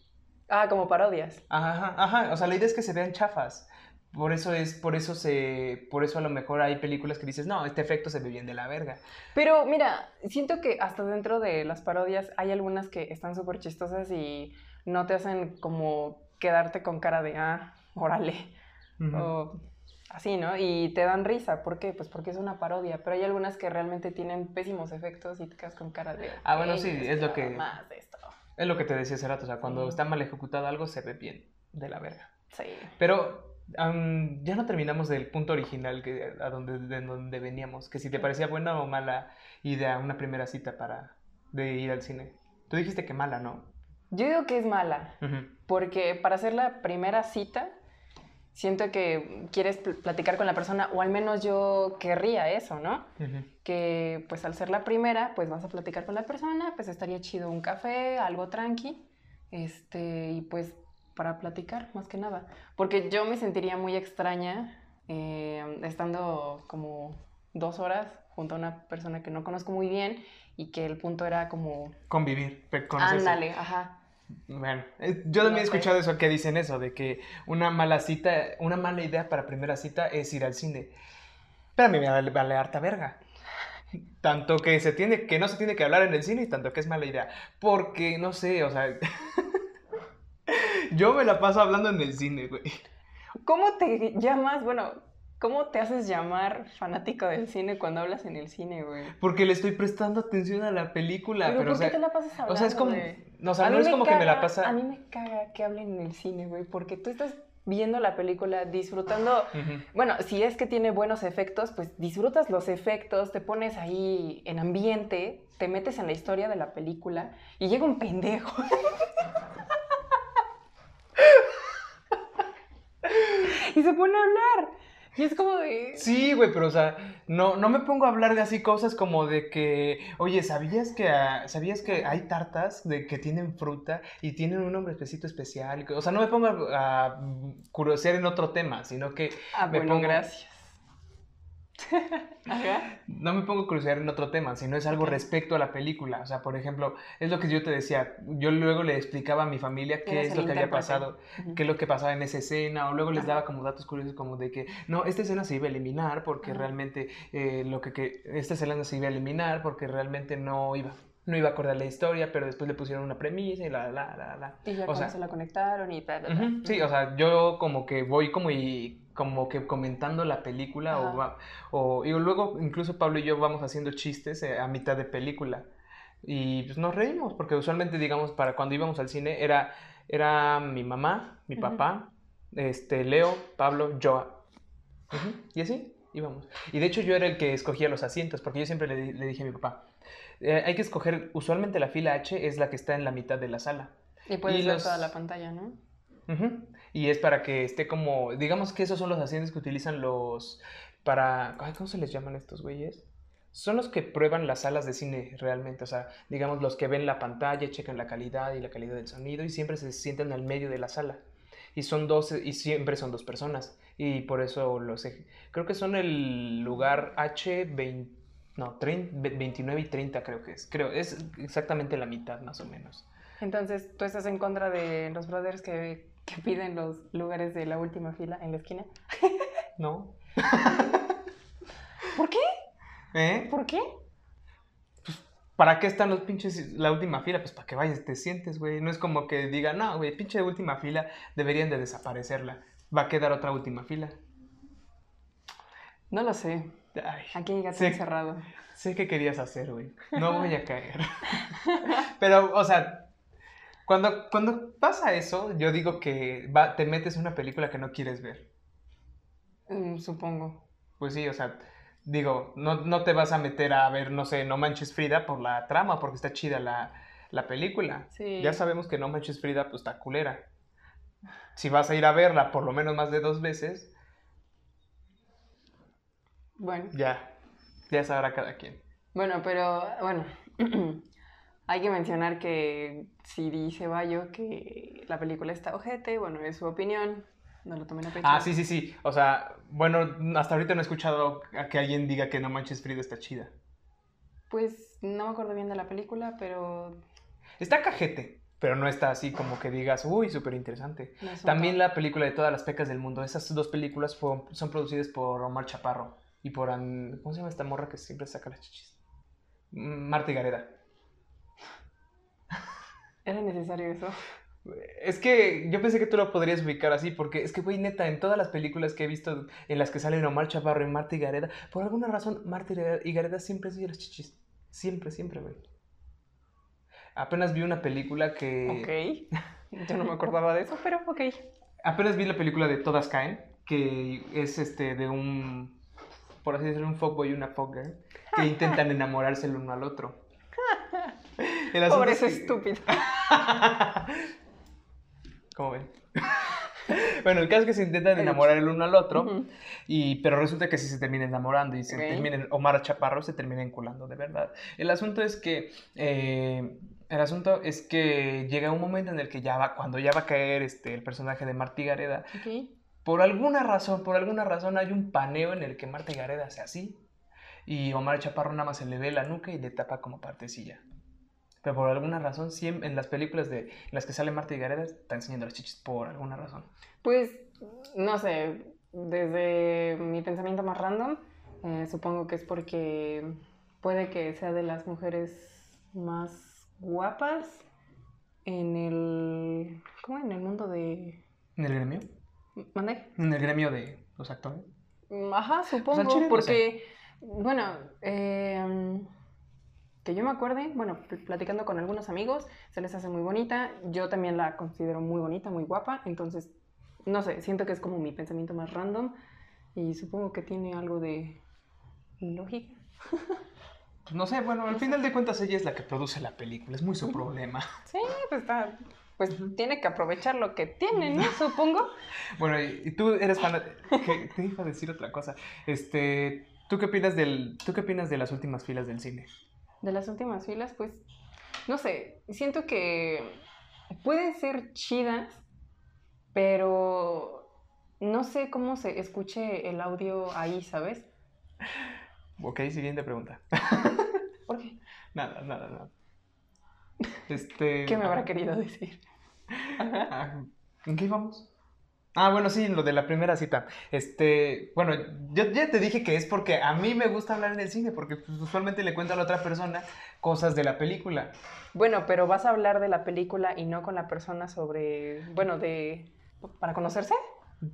S2: Ah, como parodias.
S1: Ajá, ajá, o sea, la idea es que se vean chafas. Por eso es, por eso se, por eso a lo mejor hay películas que dices, no, este efecto se ve bien de la verga.
S2: Pero mira, siento que hasta dentro de las parodias hay algunas que están súper chistosas y no te hacen como quedarte con cara de, ah, órale. O así, ¿no? Y te dan risa, ¿por qué? Pues porque es una parodia, pero hay algunas que realmente tienen pésimos efectos y te quedas con cara de...
S1: Ah, bueno,
S2: "Ey,
S1: sí, es lo que-
S2: Más de esto.
S1: Es lo que te decía hace rato, o sea, cuando
S2: Sí.
S1: está mal ejecutado algo se ve bien de la verga.
S2: Sí.
S1: Pero am, ya no terminamos del punto original que, a donde, de donde veníamos, que si te parecía buena o mala idea una primera cita para de ir al cine. Tú dijiste que mala, ¿no?
S2: Yo digo que es mala, porque para hacer la primera cita, siento que quieres pl- platicar con la persona, o al menos yo querría eso, ¿no? Que pues al ser la primera, pues vas a platicar con la persona, pues estaría chido un café, algo tranqui, este, y pues para platicar más que nada, porque yo me sentiría muy extraña eh, estando como dos horas junto a una persona que no conozco muy bien y que el punto era como,
S1: Convivir, conocerse.
S2: ándale, ajá,
S1: Bueno, eh, yo también he escuchado eso que dicen eso, de que una mala cita, una mala idea para primera cita es ir al cine. Pero a mí me vale, vale harta verga. Tanto que se tiene, que no se tiene que hablar en el cine y tanto que es mala idea. Porque, no sé, o sea. <laughs> yo me la paso hablando en el cine, güey.
S2: ¿Cómo te llamas? Bueno, ¿cómo te haces llamar fanático del cine cuando hablas en el cine, güey?
S1: Porque le estoy prestando atención a la película.
S2: Pero,
S1: Pero,
S2: ¿por
S1: o sea,
S2: qué te la pasas hablando?
S1: o sea, es como.
S2: de-
S1: No, o sea, no es como que me la pasa.
S2: A mí me caga que hablen en el cine, güey, porque tú estás viendo la película, disfrutando. Bueno, si es que tiene buenos efectos, pues disfrutas los efectos, te pones ahí en ambiente, te metes en la historia de la película y llega un pendejo. <laughs> y se pone a hablar. Y es como de.
S1: Sí, güey, pero o sea, no, no me pongo a hablar de así cosas como de que, oye, ¿sabías que, ah, ¿sabías que hay tartas de que tienen fruta y tienen un nombrecito especial? O sea, no me pongo a, a curiosear en otro tema, sino que
S2: Ah,
S1: me
S2: bueno,
S1: pongo-
S2: gracias. <laughs>
S1: no me pongo a cruciar en otro tema, sino es algo respecto a la película. O sea, por ejemplo, es lo que yo te decía. Yo luego le explicaba a mi familia qué es lo que había pasado, qué es lo que pasaba en esa escena, o luego les daba como datos curiosos como de que, no, esta escena se iba a eliminar porque realmente eh, lo que, que, esta escena se iba a eliminar porque realmente no iba no iba a acordar la historia, pero después le pusieron una premisa y la, la, la, la.
S2: Y ya o sea, se la conectaron y tal.
S1: Sí, o sea, yo como que voy como y como que comentando la película o, o, y luego incluso Pablo y yo vamos haciendo chistes eh, a mitad de película y pues nos reímos porque usualmente digamos para cuando íbamos al cine era era mi mamá, mi papá, este Leo, Pablo, yo y así íbamos. Y de hecho yo era el que escogía los asientos porque yo siempre le, le dije a mi papá eh, hay que escoger, usualmente la fila H es la que está en la mitad de la sala.
S2: Y puedes ver toda la pantalla, ¿no?
S1: Y es para que esté como, digamos que esos son los asientos que utilizan los, para, ¿cómo se les llaman estos güeyes? Son los que prueban las salas de cine realmente, o sea, digamos los que ven la pantalla, checan la calidad y la calidad del sonido y siempre se sienten al medio de la sala. Y son dos, y siempre son dos personas. Y por eso los, creo que son el lugar H20 no, 29 y 30 creo que es. Creo, es exactamente la mitad más o menos.
S2: Entonces, ¿tú estás en contra de los brothers que, piden los lugares de la última fila en la esquina? <laughs>
S1: No. <laughs>
S2: ¿Por qué?
S1: ¿Eh?
S2: ¿Por qué?
S1: Pues, ¿para qué están los pinches la última fila? Pues para que vayas, te sientes, güey. No es como que digan, no, güey, pinche última fila, deberían de desaparecerla. Va a quedar otra última fila.
S2: No lo sé. Aquí hay gato encerrado.
S1: Sé que querías hacer, güey. No voy a caer. <laughs> Pero, o sea, cuando, cuando pasa eso, yo digo que va, te metes en una película que no quieres ver.
S2: Mm, supongo.
S1: Pues sí, o sea, digo, no, no, te vas a meter a ver, no sé, No Manches Frida por la trama, porque está chida la, la película.
S2: Sí.
S1: Ya sabemos que No Manches Frida, pues está culera. Si vas a ir a verla por lo menos más de dos veces,
S2: bueno.
S1: Ya, ya sabrá cada quien.
S2: Bueno, pero bueno, <clears throat> hay que mencionar que si dice Bayo que la película está ojete, bueno, es su opinión, no lo tomen a pecho.
S1: Ah, sí, sí, sí. O sea, bueno, hasta ahorita no he escuchado a que alguien diga que No Manches Frida está chida.
S2: Pues no me acuerdo bien de la película, pero...
S1: Está cajete, pero no está así como que digas, uy, súper interesante. También la película de Todas las Pecas del Mundo, esas dos películas son producidas por Omar Chaparro. Y por... ¿Cómo se llama esta morra que siempre saca las chichis? Marta y Gareda.
S2: ¿Era necesario eso?
S1: Es que yo pensé que tú lo podrías ubicar así, porque es que, güey, neta, en todas las películas que he visto en las que salen Omar Chaparro y Marta y Gareda, por alguna razón, Marta y Gareda siempre siguen las chichis. Siempre, siempre, güey. Apenas vi una película que...
S2: Ok. <laughs> Yo no me acordaba de eso, pero ok.
S1: Apenas vi la película de Todas Caen, que es este de un por así decirlo, un fuckboy y una fuckgirl, que <laughs> intentan enamorarse el uno al otro. <laughs>
S2: Pobre es estúpido. <laughs>
S1: ¿Cómo ven? bueno, el caso es que se intentan enamorar el uno al otro, y, pero resulta que si se termina enamorando y se terminan, Omar Chaparro se termina enculando de verdad. El asunto es que, eh, el asunto es que llega un momento en el que ya va, cuando ya va a caer este, el personaje de Martí Gareda, por alguna razón, por alguna razón hay un paneo en el que Marta Gareda hace así y Omar Chaparro nada más se le ve la nuca y le tapa como partecilla. Pero por alguna razón, siempre, en las películas de, en las que sale Marta Gareda está enseñando las chichis por alguna razón.
S2: Pues, no sé, desde mi pensamiento más random, eh, supongo que es porque puede que sea de las mujeres más guapas en el... ¿Cómo? En el mundo de...
S1: ¿En el gremio?
S2: ¿Mande?
S1: En el gremio de los actores.
S2: Mm, ajá, supongo, porque, bueno, em, que yo me acuerde, bueno, platicando con algunos amigos, se les hace muy bonita, yo también la considero muy bonita, muy guapa, entonces, no sé, siento que es como mi pensamiento más random y supongo que tiene algo de lógica.
S1: Pues no sé, bueno, al final de cuentas ella es la que produce la película, es muy su problema.
S2: Sí, pues está, pues tiene que aprovechar lo que tiene, ¿no? <laughs> Supongo.
S1: bueno, y, tú eres fan. Te iba a decir otra cosa. Este, ¿tú qué opinas del, tú qué opinas de las últimas filas del cine?
S2: De las últimas filas, pues, no sé, siento que pueden ser chidas, pero no sé cómo se escuche el audio ahí, ¿sabes?
S1: Ok, siguiente pregunta. <laughs>
S2: ¿Por qué?
S1: Nada, nada, nada. Este.
S2: ¿Qué me habrá querido decir?
S1: Ah, ¿En qué íbamos? Ah, bueno, sí, lo de la primera cita. Este, bueno, yo ya te dije que es porque a mí me gusta hablar en el cine, porque pues, usualmente le cuento a la otra persona cosas de la película.
S2: Bueno, pero vas a hablar de la película y no con la persona sobre, bueno, de, para conocerse.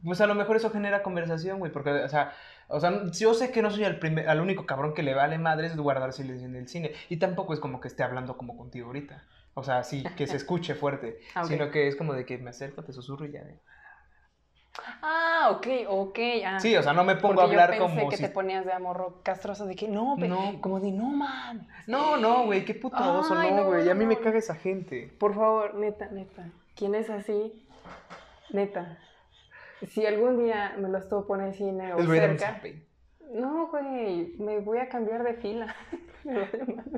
S1: Pues a lo mejor eso genera conversación, güey, porque, o sea, o sea, yo sé que no soy el, primer, al único cabrón que le vale madres guardar silencio en el cine, y tampoco es como que esté hablando como contigo ahorita. O sea, sí, que se escuche fuerte, <laughs>
S2: Ah,
S1: sino que es como de que me acerco, te susurro y ya. de-
S2: Ah, ok, ok. ah.
S1: Sí, o sea, no me pongo a hablar
S2: yo pensé
S1: como
S2: que
S1: si...
S2: te ponías de amorro castroso, de que no, pe-
S1: No.
S2: como de no, man.
S1: No, no, güey, qué puto oso,
S2: Ay,
S1: no,
S2: no,
S1: güey, a mí
S2: no,
S1: me
S2: no.
S1: caga esa gente.
S2: Por favor, neta, neta. ¿Quién es así? Neta. Si algún día me los topo en el cine o cerca. No, güey, me voy a cambiar de fila. <laughs> me,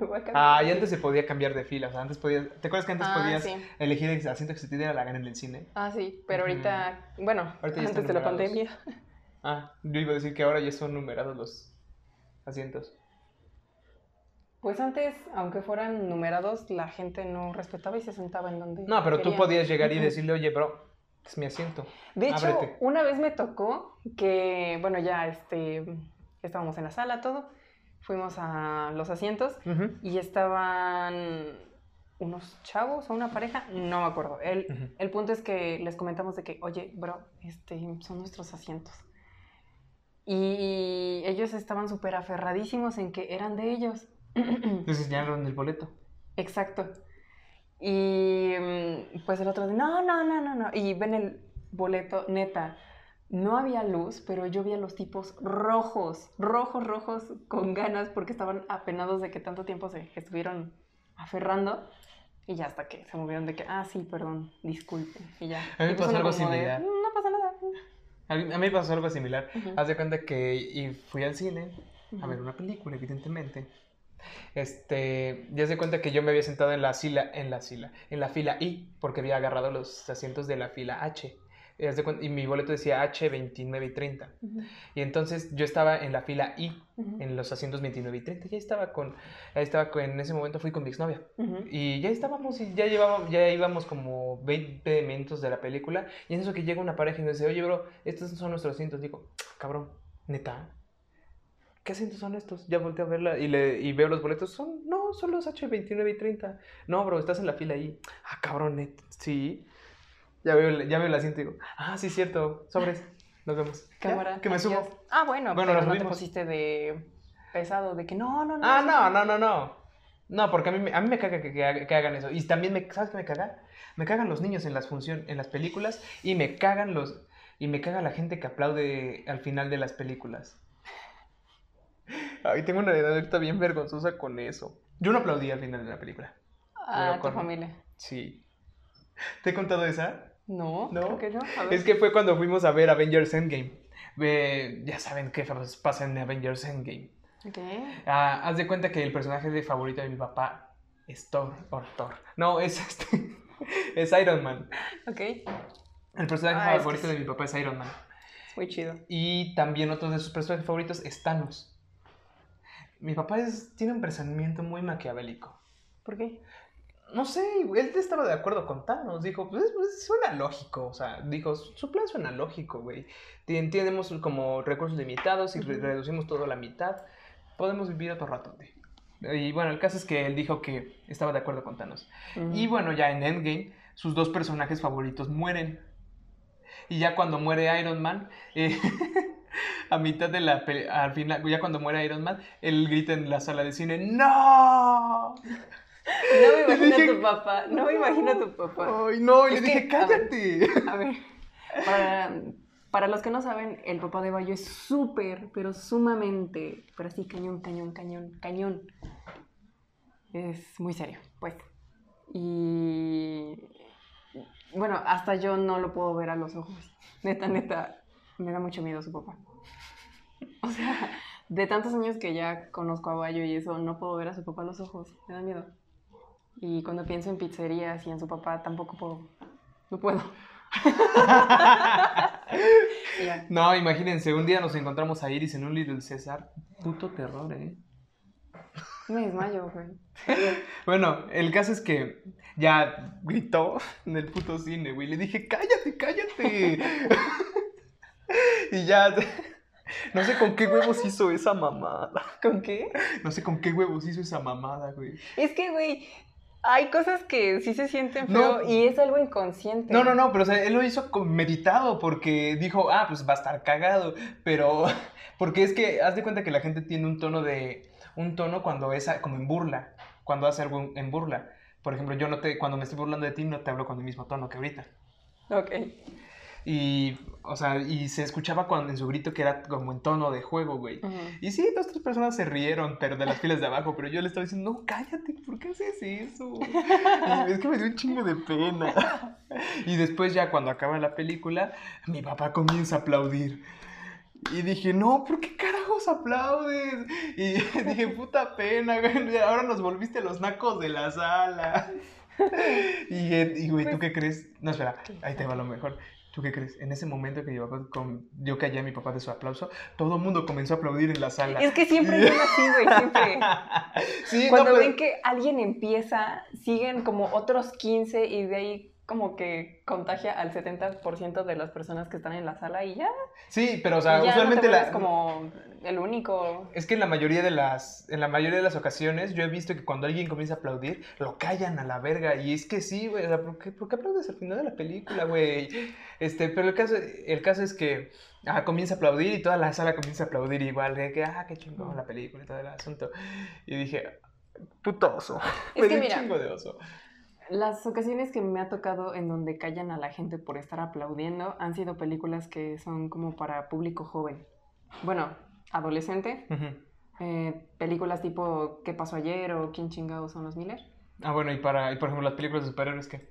S2: voy a, cambiar
S1: Ah, y antes se podía cambiar de fila, o sea, antes podías... ¿Te acuerdas que antes
S2: Ah,
S1: podías
S2: sí.
S1: elegir el asiento que se te diera la gana en el cine?
S2: Ah, sí, pero ahorita, bueno,
S1: Ahorita
S2: antes de la pandemia.
S1: Ah, yo iba a decir que ahora ya son numerados los asientos.
S2: Pues antes, aunque fueran numerados, la gente no respetaba y se sentaba en donde.
S1: No, pero tú podías llegar y decirle, oye, bro, es mi asiento.
S2: De hecho,
S1: ábrete.
S2: una vez me tocó que, bueno, ya este, estábamos en la sala, todo, fuimos a los asientos y estaban unos chavos o una pareja, no me acuerdo. El,
S1: Ujú.
S2: el punto es que les comentamos de que, oye, bro, este, son nuestros asientos. Y ellos estaban súper aferradísimos en que eran de ellos.
S1: Les enseñaron el boleto.
S2: Exacto. Y mm, pues el otro no, no, no, no, no. Y ven el boleto, neta. No había luz, pero yo vi a los tipos rojos, rojos, rojos, con ganas, porque estaban apenados de que tanto tiempo se estuvieron aferrando. Y ya hasta que se movieron de que, ah, sí, perdón, disculpen. Y ya.
S1: A mí me
S2: pues
S1: pasó algo
S2: de,
S1: similar.
S2: "Mm, no pasa nada.
S1: A mí, me pasó algo similar. Haz de cuenta que y fui al cine a ver una película, evidentemente. Este, ya se cuenta que yo me había sentado en la fila, en la fila, en la fila I, porque había agarrado los asientos de la fila H. Y, mi boleto decía H 29 y 30.
S2: Ujú,
S1: Y entonces yo estaba en la fila I,
S2: ujú,
S1: en los asientos 29 y 30. Ya estaba con, ya estaba con, en ese momento fui con mi exnovia.
S2: ujú.
S1: Y ya estábamos, y ya llevábamos, ya íbamos como 20 minutos de la película. Y en eso que llega una pareja y me dice, oye, bro, estos son nuestros asientos. Digo, cabrón, neta. ¿Qué asientos son estos? Ya volteé a verla y, le, y veo los boletos. Son, no, son los H29 y 30. No, bro, estás en la fila ahí. Ah, cabrón, neta. Sí. Ya veo, ya veo el asiento y digo, ah, sí, cierto. Sobres. Nos vemos.
S2: Cámara.
S1: que me subo.
S2: Ah, bueno,
S1: Bueno,
S2: pero no te pusiste de pesado, de que no, no, no.
S1: Ah, no,
S2: sí".
S1: no, no, no. No, porque a mí, me- a mí me caga que, que haga- que hagan eso. Y también, me, ¿sabes qué me caga? Me cagan los niños en las funciones, en las películas y me cagan los... Y me caga la gente que aplaude al final de las películas. Ay, tengo una anécdota bien vergonzosa con eso. Yo no aplaudí al final de la película.
S2: Ah,
S1: Pero
S2: tu
S1: con-
S2: familia.
S1: Sí. ¿Te he contado esa?
S2: No,
S1: No.
S2: creo que no.
S1: Es que fue cuando fuimos a ver Avengers Endgame. Ve- ya saben qué pasa en Avengers Endgame.
S2: Ok.
S1: Ah, haz de cuenta que el personaje de favorito de mi papá es Thor, o Thor. No, es este. <laughs> es Iron Man.
S2: Ok.
S1: El personaje
S2: Ah, es que
S1: favorito
S2: sí.
S1: de mi papá es Iron Man.
S2: Muy chido.
S1: Y también otro de sus personajes favoritos es Thanos. Mi papá es- tiene un pensamiento muy maquiavélico.
S2: ¿Por qué?
S1: No sé, él estaba de acuerdo con Thanos. Dijo, pues, pues, suena lógico. O sea, dijo, su plan suena lógico, güey. Tenemos como recursos limitados y reducimos todo a la mitad. Podemos vivir otro rato, güey. Y bueno, el caso es que él dijo que estaba de acuerdo con Thanos. Y bueno, ya en Endgame, sus dos personajes favoritos mueren. Y ya cuando muere Iron Man, eh, <laughs> a mitad de la al final, ya cuando muere Iron Man, él grita en la sala de cine, ¡No! <laughs>
S2: No me imagino a tu papá. No me imagino a tu papá.
S1: Ay, no, y le
S2: que,
S1: dije,
S2: a ver.
S1: cállate.
S2: A ver. Para, para los que no saben, el papá de Bayo es súper, pero sumamente, pero así cañón, cañón, cañón, cañón. Es muy serio, pues. Y bueno, hasta yo no lo puedo ver a los ojos. Neta, neta, me da mucho miedo su papá. O sea, de tantos años que ya conozco a Bayo y eso, no puedo ver a su papá a los ojos. Me da miedo. Y cuando pienso en pizzerías y en su papá, tampoco puedo. No puedo. <laughs>
S1: No, imagínense, un día nos encontramos a Iris en un Little César. Puto terror, ¿eh? <laughs>
S2: Me desmayo, güey.
S1: Bueno, el caso es que ya gritó en el puto cine, güey. Le dije, cállate, cállate. <laughs> y ya, no sé con qué huevos hizo esa mamada.
S2: ¿Con qué?
S1: No sé con qué huevos hizo esa mamada, güey.
S2: Es que, güey, hay cosas que sí se sienten
S1: No.
S2: feo y es algo inconsciente.
S1: No, no, no, pero o sea, él lo hizo meditado porque dijo, ah, pues va a estar cagado. Pero, <laughs> porque es que haz de cuenta que la gente tiene un tono de, un tono cuando es como en burla, cuando hace algo en, en burla. Por ejemplo, yo no te, cuando me estoy burlando de ti, no te hablo con el mismo tono que ahorita.
S2: Ok.
S1: Y, o sea, y se escuchaba cuando en su grito que era como en tono de juego, güey. Y sí, dos, tres personas se rieron, pero de las filas de abajo, pero yo le estaba diciendo, no, cállate, ¿por qué haces eso? Es que me dio un chingo de pena. Y después ya cuando acaba la película, mi papá comienza a aplaudir. Y dije, no, ¿por qué carajos aplaudes? Y <laughs> dije, puta pena, güey, ahora nos volviste los nacos de la sala. <laughs> Y, y, güey, ¿tú qué crees? No, espera, ahí te va lo mejor. ¿Tú qué crees? En ese momento que yo, con, yo callé a mi papá de su aplauso, todo el mundo comenzó a aplaudir en la sala.
S2: Es que siempre <laughs> son así, güey, siempre.
S1: Sí,
S2: Cuando
S1: no, pero-
S2: ven que alguien empieza, siguen como otros 15 y de ahí como que contagia al 70% de las personas que están en la sala y ya.
S1: Sí, pero o sea,
S2: ya
S1: usualmente
S2: no te
S1: la...
S2: vuelves como el único.
S1: Es que en la mayoría de las, en la mayoría de las ocasiones yo he visto que cuando alguien comienza a aplaudir, lo callan a la verga. Y es que sí, güey, o sea, ¿por qué, por qué aplaudes al final de la película, güey? Este, pero el caso, el caso es que ah, comienza a aplaudir y toda la sala comienza a aplaudir igual, de que, ah, qué chingón la película y todo el asunto. Y dije, puto oso.
S2: Es que mira,
S1: chingo de oso.
S2: Las ocasiones que me ha tocado en donde callan a la gente por estar aplaudiendo han sido películas que son como para público joven. Bueno, adolescente. Eh, películas tipo ¿Qué pasó ayer? o ¿Quién chingados son los Miller?
S1: Ah, bueno, y para, y por ejemplo, las películas de superhéroes, ¿qué?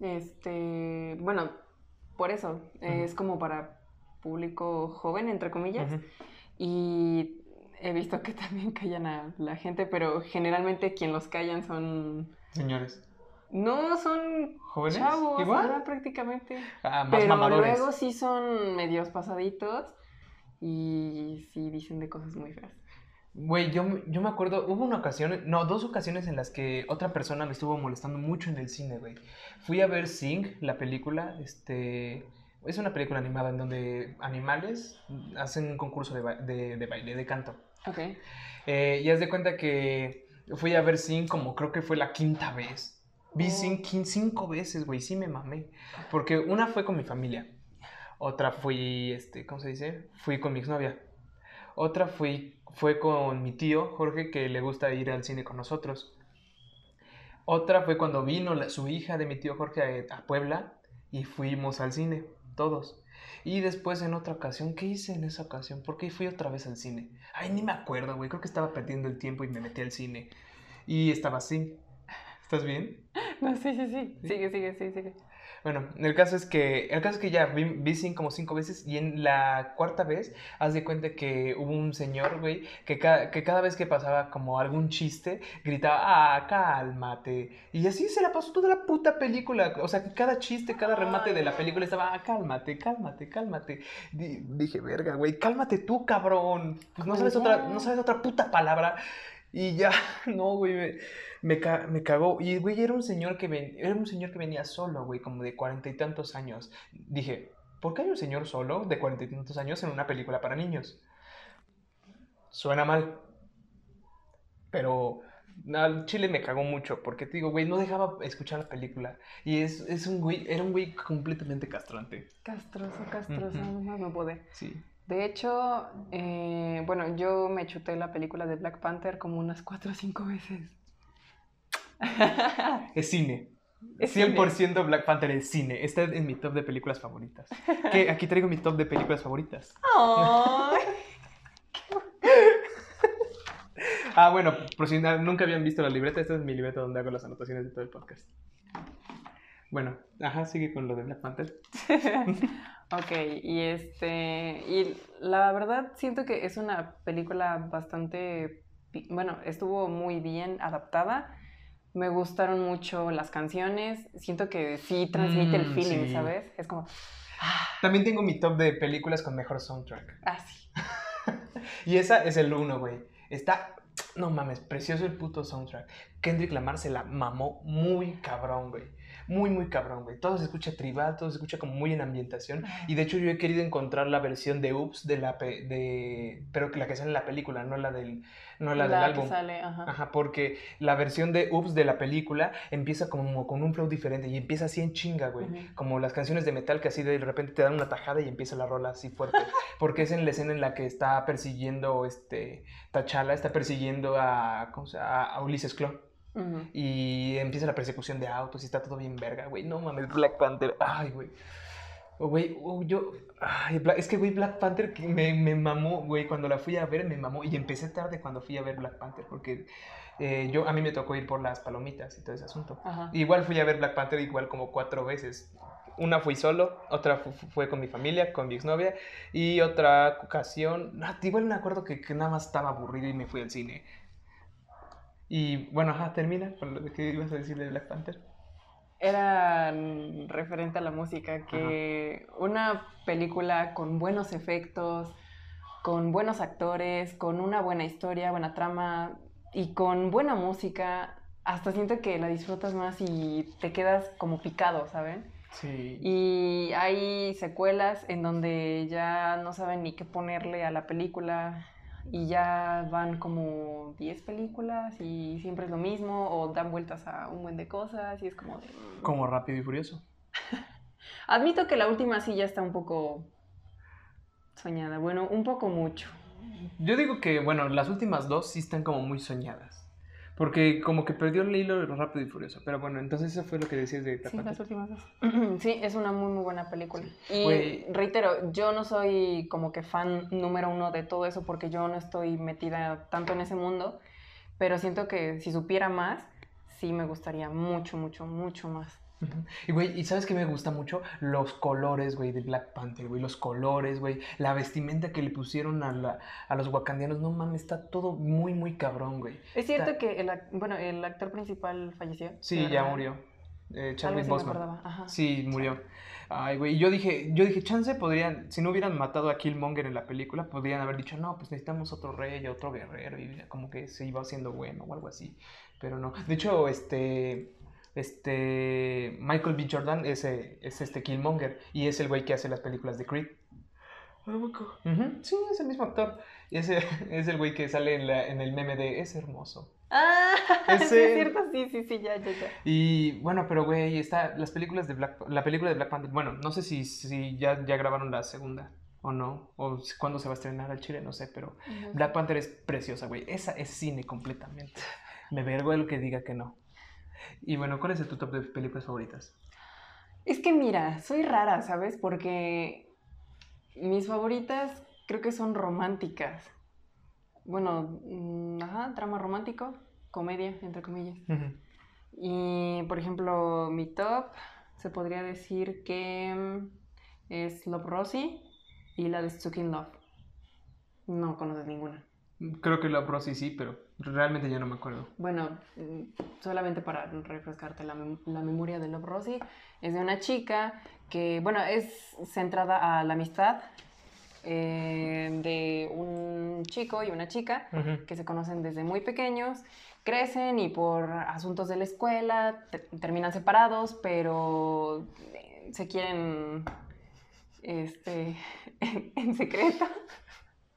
S2: Este, bueno, por eso, es como para público joven, entre comillas. Y he visto que <laughs> también callan a la gente, pero generalmente quien los callan son...
S1: Señores.
S2: No, son
S1: ¿Jóvenes?
S2: chavos, prácticamente.
S1: Ah, más
S2: Pero
S1: mamadores.
S2: luego sí son medios pasaditos y sí dicen de cosas muy feas.
S1: Güey, yo, me- yo me acuerdo, hubo una ocasión, no, dos ocasiones en las que otra persona me estuvo molestando mucho en el cine, güey. Fui a ver Sing, la película, este... Es una película animada en donde animales hacen un concurso de, ba- de, de baile, de canto.
S2: Ok.
S1: Eh, y haz de cuenta que fui a ver Sing como creo que fue la quinta vez. Vi
S2: Oh.
S1: Quin- cinco veces, güey, sí me mamé. Porque una fue con mi familia. Otra fui, este, ¿cómo se dice? Fui con mi exnovia. Otra fui, fue con mi tío, Jorge, que le gusta ir al cine con nosotros. Otra fue cuando vino la- su hija de mi tío Jorge a, a Puebla y fuimos al cine, todos. Y después en otra ocasión, ¿qué hice en esa ocasión? ¿Por qué fui otra vez al cine? Ay, ni me acuerdo, güey. Creo que estaba perdiendo el tiempo y me metí al cine. Y estaba así. ¿Estás bien? <laughs>
S2: No, sí, sí, sí. Sigue, sigue, sí, sigue.
S1: Bueno, el caso es que, el caso es que ya vi, vi como cinco veces y en la cuarta vez, haz de cuenta que hubo un señor, güey, que, ca- que cada vez que pasaba como algún chiste, gritaba, ah, cálmate. Y así se la pasó toda la puta película. O sea, que cada chiste, cada remate de la película estaba, ah, cálmate, cálmate, cálmate. Di- dije, verga, güey, cálmate tú, cabrón. Pues no sabes otra, no sabes otra puta palabra. Y ya, <laughs> no, güey, me, me, ca- me cagó. Y, güey, era un señor que ven- era un señor que venía solo, güey, como de cuarenta y tantos años. Dije, ¿por qué hay un señor solo de cuarenta y tantos años en una película para niños? Suena mal. Pero al chile me cagó mucho, porque te digo, güey, no dejaba escuchar la película. Y es, es un güey, era un güey completamente castrante.
S2: Castroso, castroso, no más no pude.
S1: Sí.
S2: De hecho, eh, bueno, yo me chuté la película de Black Panther como unas cuatro o cinco veces.
S1: Es cine.
S2: Es cine.
S1: 100% Black Panther es cine. Está en mi top de películas favoritas. Que aquí traigo mi top de películas favoritas. <laughs> Ah, bueno, por si nunca habían visto la libreta, esta es mi libreta donde hago las anotaciones de todo el podcast. Bueno, ajá, sigue con lo de Black Panther. <laughs>
S2: ok, y este, y la verdad siento que es una película bastante, bueno, estuvo muy bien adaptada. Me gustaron mucho las canciones. Siento que sí transmite el
S1: Mm,
S2: feeling,
S1: sí.
S2: ¿sabes? Es como,
S1: También tengo mi top de películas con mejor soundtrack.
S2: Ah, sí. <laughs>
S1: Y esa es el uno, güey. Está, no mames, precioso el puto soundtrack. Kendrick Lamar se la mamó muy cabrón, güey. Muy, muy cabrón, güey. Todo se escucha tribal, todo se escucha como muy en ambientación. Y de hecho yo he querido encontrar la versión de Oops de la pe- de pero que la que sale en la película, no la del no la, del
S2: que
S1: álbum.
S2: sale, ajá.
S1: Ajá, porque la versión de Oops de la película empieza como con un flow diferente y empieza así en chinga, güey. Como las canciones de metal que así de repente te dan una tajada y empieza la rola así fuerte. <laughs> Porque es en la escena en la que está persiguiendo, este, T'Challa está persiguiendo a, ¿cómo se llama? a Ulises
S2: Ujú.
S1: Y empieza la persecución de autos y está todo bien verga, güey. No mames, Black Panther. Ay, güey. Oh, Güey, oh, yo. Ay, es que, güey, Black Panther que me, me mamó, güey. Cuando la fui a ver, me mamó. Y empecé tarde cuando fui a ver Black Panther, porque eh, yo, a mí me tocó ir por las palomitas y todo ese asunto.
S2: Ajá.
S1: Igual fui a ver Black Panther, igual como cuatro veces. Una fui solo, otra fu- fu- fue con mi familia, con mi exnovia, y otra ocasión, no, igual me acuerdo que, que nada más estaba aburrido y me fui al cine. Y bueno, ajá, termina con lo que ibas a decir de Black Panther.
S2: Era mm, referente a la música, que una película con buenos efectos, con buenos actores, con una buena historia, buena trama y con buena música, hasta siento que la disfrutas más y te quedas como picado, ¿saben?
S1: Sí.
S2: Y hay secuelas en donde ya no saben ni qué ponerle a la película y ya van como 10 películas y siempre es lo mismo o dan vueltas a un buen de cosas y es como de... mm.
S1: Como Rápido y Furioso. <laughs>
S2: Admito que la última sí ya está un poco soñada, bueno, un poco mucho.
S1: Yo digo que, bueno, las últimas dos sí están como muy soñadas. Porque como que perdió el hilo de Rápido y Furioso. Pero bueno, entonces eso fue lo que decías de
S2: Sí, las últimas dos. <clears throat> Sí, es una muy, muy buena película. Y reitero, yo no soy como que fan número uno de todo eso porque yo no estoy metida tanto en ese mundo, pero siento que si supiera más, sí me gustaría mucho, mucho, mucho más.
S1: Y, güey, ¿y sabes qué me gusta mucho? Los colores, güey, de Black Panther, güey. Los colores, güey. La vestimenta que le pusieron a, la- a los wakandianos. No mames, está todo muy, muy cabrón, güey.
S2: Es cierto
S1: Está-
S2: que el, bueno, el actor principal falleció.
S1: Sí,
S2: ¿verdad?
S1: ya murió. Eh,
S2: acordaba. Ajá.
S1: Sí, murió. Ay, güey, y yo dije, yo dije, chance podrían, si no hubieran matado a Killmonger en la película, podrían haber dicho, no, pues necesitamos otro rey, otro guerrero, y como que se iba haciendo bueno o algo así. Pero no. De hecho, este, este, Michael B. Jordan es, eh, es este Killmonger, y es el güey que hace las películas de Creed. Ujú, Sí, es el mismo actor. Y ese <laughs> es el güey que sale en, la- en el meme de Es hermoso.
S2: Ah, <laughs>
S1: Ese-
S2: sí, es cierto, sí, sí, sí, ya, ya, ya.
S1: Y bueno, pero güey, está las películas de Black la película de Black Panther. Bueno, no sé si, si ya, ya grabaron la segunda o no, o cuándo se va a estrenar al Chile, no sé, pero Black Panther es preciosa, güey. Esa es cine completamente. Me vergo de lo que diga que no. Y bueno, ¿cuál es tu top de películas favoritas?
S2: Es que mira, soy rara, ¿sabes? Porque mis favoritas creo que son románticas. Bueno, mm, ajá, drama romántico, comedia, entre comillas. Y, por ejemplo, mi top se podría decir que mm, es Love Rosie y la de Stuck in Love. No conoces ninguna.
S1: Creo que la Rosy sí, pero realmente ya no me acuerdo.
S2: Bueno, mm, solamente para refrescarte la, mem- la memoria de Love Rosie, es de una chica que, bueno, es centrada a la amistad eh, de un chico y una chica que se conocen desde muy pequeños, crecen y por asuntos de la escuela te- terminan separados, pero eh, se quieren este, en, <laughs> en secreto.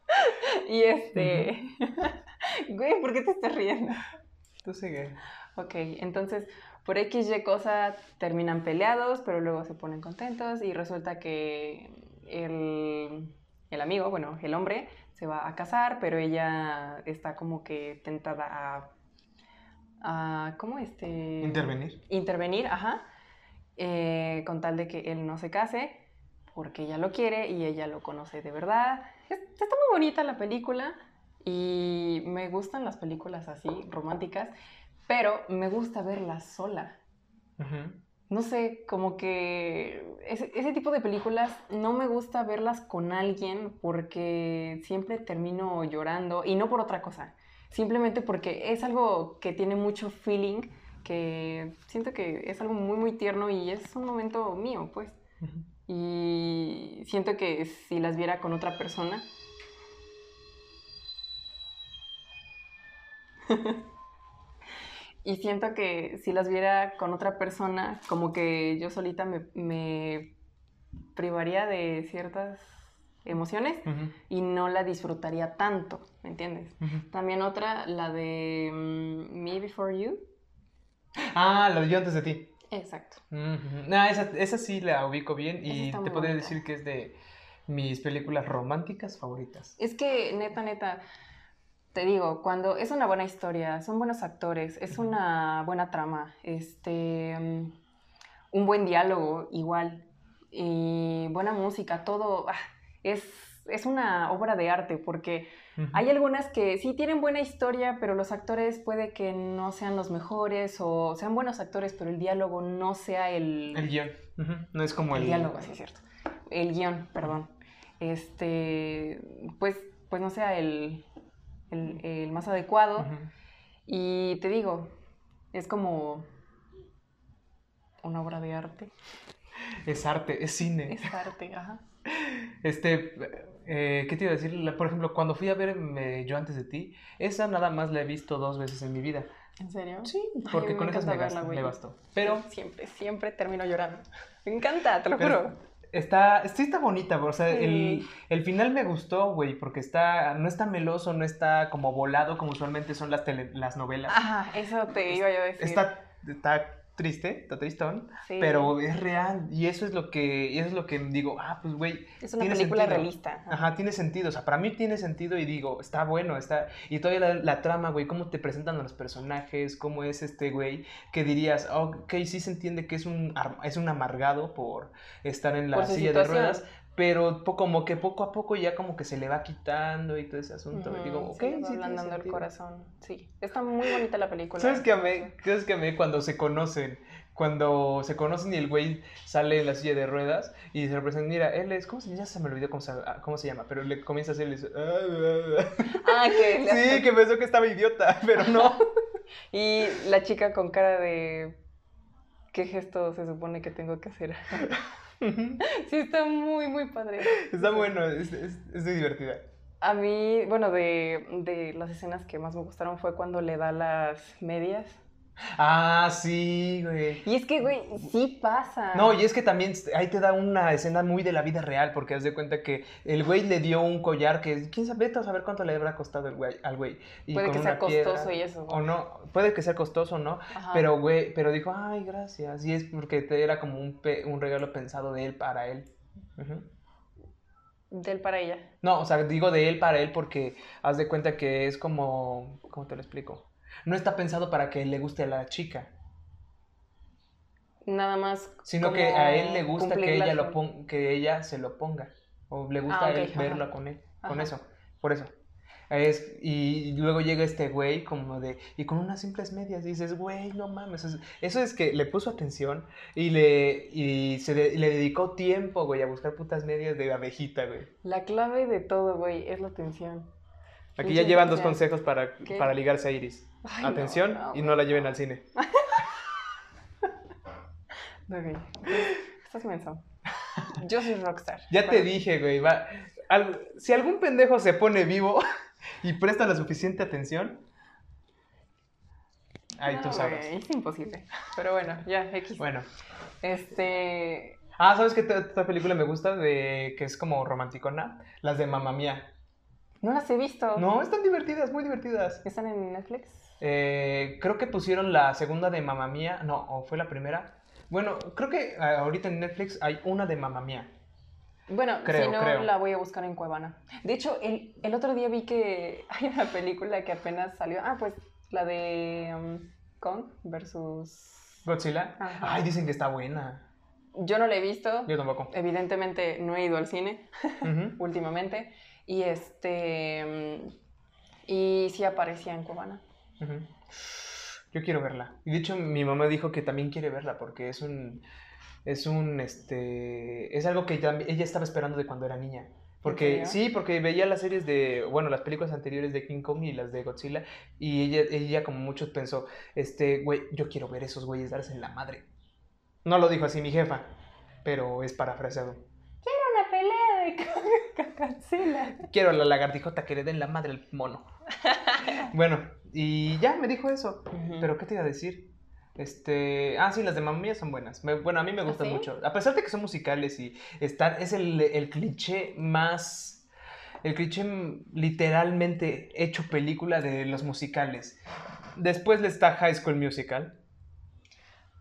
S2: <laughs> y este... <laughs> Güey, ¿por qué te estás riendo?
S1: Tú sigue.
S2: Ok, entonces por X, Y cosa terminan peleados, pero luego se ponen contentos y resulta que el, el amigo, bueno, el hombre, se va a casar, pero ella está como que tentada a... a ¿Cómo este?
S1: Intervenir.
S2: Intervenir, ajá, eh, con tal de que él no se case, porque ella lo quiere y ella lo conoce de verdad. Es- está muy bonita la película y me gustan las películas así, románticas, pero me gusta verlas sola.
S1: Ujú.
S2: No sé, como que ese, ese tipo de películas no me gusta verlas con alguien porque siempre termino llorando y no por otra cosa, simplemente porque es algo que tiene mucho feeling, que siento que es algo muy, muy tierno y es un momento mío, pues.
S1: Ujú.
S2: Y siento que si las viera con otra persona... <laughs> y siento que si las viera con otra persona, como que yo solita me, me privaría de ciertas emociones y no la disfrutaría tanto, ¿me entiendes? También otra, la de mm, Me Before You.
S1: Ah, la de yo antes de ti.
S2: Exacto.
S1: No, esa, esa sí la ubico bien y te podría decir que es de mis películas románticas favoritas.
S2: Es que, neta, neta, te digo, cuando es una buena historia, son buenos actores, es una buena trama, este, un buen diálogo igual, y buena música, todo, ah, es, es una obra de arte, porque Hay algunas que sí tienen buena historia, pero los actores puede que no sean los mejores, o sean buenos actores, pero el diálogo no sea el...
S1: El guion. No es como
S2: El
S1: el...
S2: diálogo, sí es cierto. El guion, perdón. Este, pues, pues no sea el, el, el más adecuado. Y te digo, es como una obra de arte.
S1: Es arte, es cine.
S2: Es arte, ajá. <laughs>
S1: Este, eh, ¿qué te iba a decir? Por ejemplo, cuando fui a ver eh, Yo antes de ti, esa nada más la he visto dos veces en mi vida.
S2: ¿En serio?
S1: Sí, porque con esas me,
S2: verla,
S1: me bastó. Pero
S2: Siempre, siempre termino llorando. Me encanta, te lo
S1: Pero-
S2: juro.
S1: está, sí está bonita, bro. O sea, el, el final me gustó, güey, porque está, no está meloso, no está como volado como usualmente son las, tele- las novelas.
S2: Ajá, eso te iba yo a decir.
S1: Está, está triste, está tristón,
S2: Sí.
S1: pero es real. Y eso es lo que, y eso es lo que digo, ah, pues, güey,
S2: es una
S1: tiene
S2: película
S1: sentido.
S2: realista.
S1: Ajá, tiene sentido. O sea, para mí tiene sentido y digo, está bueno, está. Y todavía la, la trama, güey, cómo te presentan a los personajes, cómo es este güey, que dirías, "Oh, ok, sí se entiende que es un, es un amargado por estar en la silla de ruedas, pero como que poco a poco ya como que se le va quitando y todo ese asunto. y digo, ok, sí
S2: ablandando el
S1: sentido".
S2: corazón. Sí, está muy bonita la película.
S1: ¿Sabes qué amé? ¿Sabes qué amé cuando se conocen? Cuando se conocen y el güey sale en la silla de ruedas y se le presentan, mira, él es, ¿cómo se, ya se me olvidó cómo se, ah, cómo se llama? Pero le comienza a hacer, y dice, "Ah, ah, ah".
S2: Ah, que <laughs>
S1: Sí, que pensó que estaba idiota, <laughs> pero no. <laughs>
S2: Y la chica con cara de... ¿Qué gesto se supone que tengo que hacer? Sí, está muy, muy padre.
S1: Está bueno, es, es, es muy divertida.
S2: A mí, bueno, de, de las escenas que más me gustaron fue cuando le da las medias.
S1: Ah, sí, güey.
S2: Y es que, güey, sí pasa.
S1: No, y es que también ahí te da una escena muy de la vida real, porque haz de cuenta que el güey le dio un collar que, quién sabe, vete a saber cuánto le habrá costado el güey, al güey. Y
S2: Puede que sea
S1: piedra,
S2: costoso y eso.
S1: O no, puede que sea costoso, ¿no?
S2: Ajá.
S1: Pero, güey, pero dijo, ay, gracias. Y es porque te era como un, pe- un regalo pensado de él para él. Ujú.
S2: De él para ella.
S1: No, o sea, digo de él para él porque haz de cuenta que es como, ¿cómo te lo explico? No está pensado para que le guste a la chica,
S2: Nada más.
S1: sino que a él le gusta que ella, lo pon- que ella se lo ponga. O le gusta
S2: Ah,
S1: a él
S2: ok, ajá.
S1: verlo con él, con eso, por eso. Es, y luego llega este güey como de, y con unas simples medias dices, güey, no mames. es- Eso es que le puso atención y le, y se de- le dedicó tiempo, güey, a buscar putas medias de abejita, güey.
S2: La clave de todo, güey, es la atención.
S1: Aquí ya llevan dos consejos para,
S2: ¿Qué?
S1: para ligarse a Iris.
S2: Ay,
S1: Atención
S2: no, no,
S1: y no la lleven al cine. <laughs>
S2: Ok. Estás menso. Yo soy rockstar.
S1: Ya te dije, güey, va. al- si algún pendejo se pone vivo <laughs> y presta la suficiente atención, ahí tú sabes.
S2: güey, es imposible. Pero bueno, ya, X.
S1: Bueno.
S2: Este.
S1: Ah, ¿sabes qué otra otra película me gusta? De que es como romanticona. Las de Mamma Mía.
S2: No las he visto.
S1: No, están divertidas, muy divertidas.
S2: ¿Están en Netflix?
S1: Eh, creo que pusieron la segunda de Mamma Mía. No, o fue la primera. Bueno, creo que ah, ahorita en Netflix hay una de Mamma Mía.
S2: Bueno,
S1: Creo,
S2: si no,
S1: creo.
S2: la voy a buscar en Cuevana. De hecho, el, el otro día vi que <laughs> hay una película que apenas salió. Ah, pues la de um, Kong versus.
S1: Godzilla.
S2: Ajá.
S1: Ay, dicen que está buena.
S2: Yo no la he visto.
S1: Yo tampoco.
S2: Evidentemente no he ido al cine <laughs> últimamente. Y este. mm, Y sí aparecía en Cuevana.
S1: Yo quiero verla. Y de hecho mi mamá dijo que también quiere verla porque es un es un este es algo que también- ella estaba esperando de cuando era niña. Porque sí, porque veía las series de, bueno, las películas anteriores de King Kong y las de Godzilla y ella ella como muchos pensó, este, güey, yo quiero ver esos güeyes darse en la madre. No lo dijo así mi jefa, pero es parafraseado.
S2: Una pelea de Godzilla. <laughs>
S1: Quiero a la lagartijota que le den la madre al mono. <laughs> bueno, y ya me dijo eso. Pero ¿qué te iba a decir? Este, ah, sí, las de Mamma Mía son buenas. Me- bueno, a mí me
S2: ¿Ah,
S1: gustan
S2: sí?
S1: mucho. A pesar de que son musicales y están, es el, el cliché más, el cliché literalmente hecho película de los musicales. Después le está High School Musical.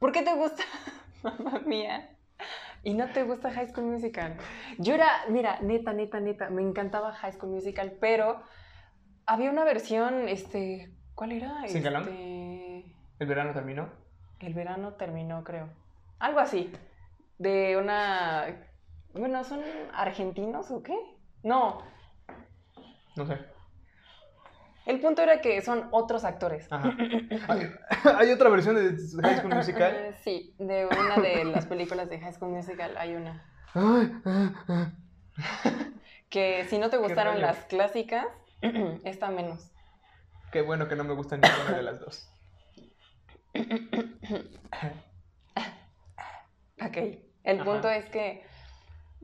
S2: ¿Por qué te gusta <laughs> Mamma Mía? Y no te gusta High School Musical. Yo era, mira, neta, neta, neta, me encantaba High School Musical, pero había una versión, este, ¿cuál era?
S1: ¿Sin galán?
S2: Este,
S1: El verano terminó.
S2: el verano terminó, creo. Algo así. De una, bueno, ¿son argentinos o qué? No,
S1: No sé.
S2: El punto era que son otros actores.
S1: Ajá. <laughs> Hay, hay otra versión de High School Musical.
S2: Eh, sí, de una de las películas de High School Musical hay una.
S1: Ah, ah.
S2: Que si no te gustaron las clásicas, <clears throat> esta menos.
S1: Qué bueno que no me gusta ninguna de las dos.
S2: Ok. El
S1: Ajá.
S2: punto es que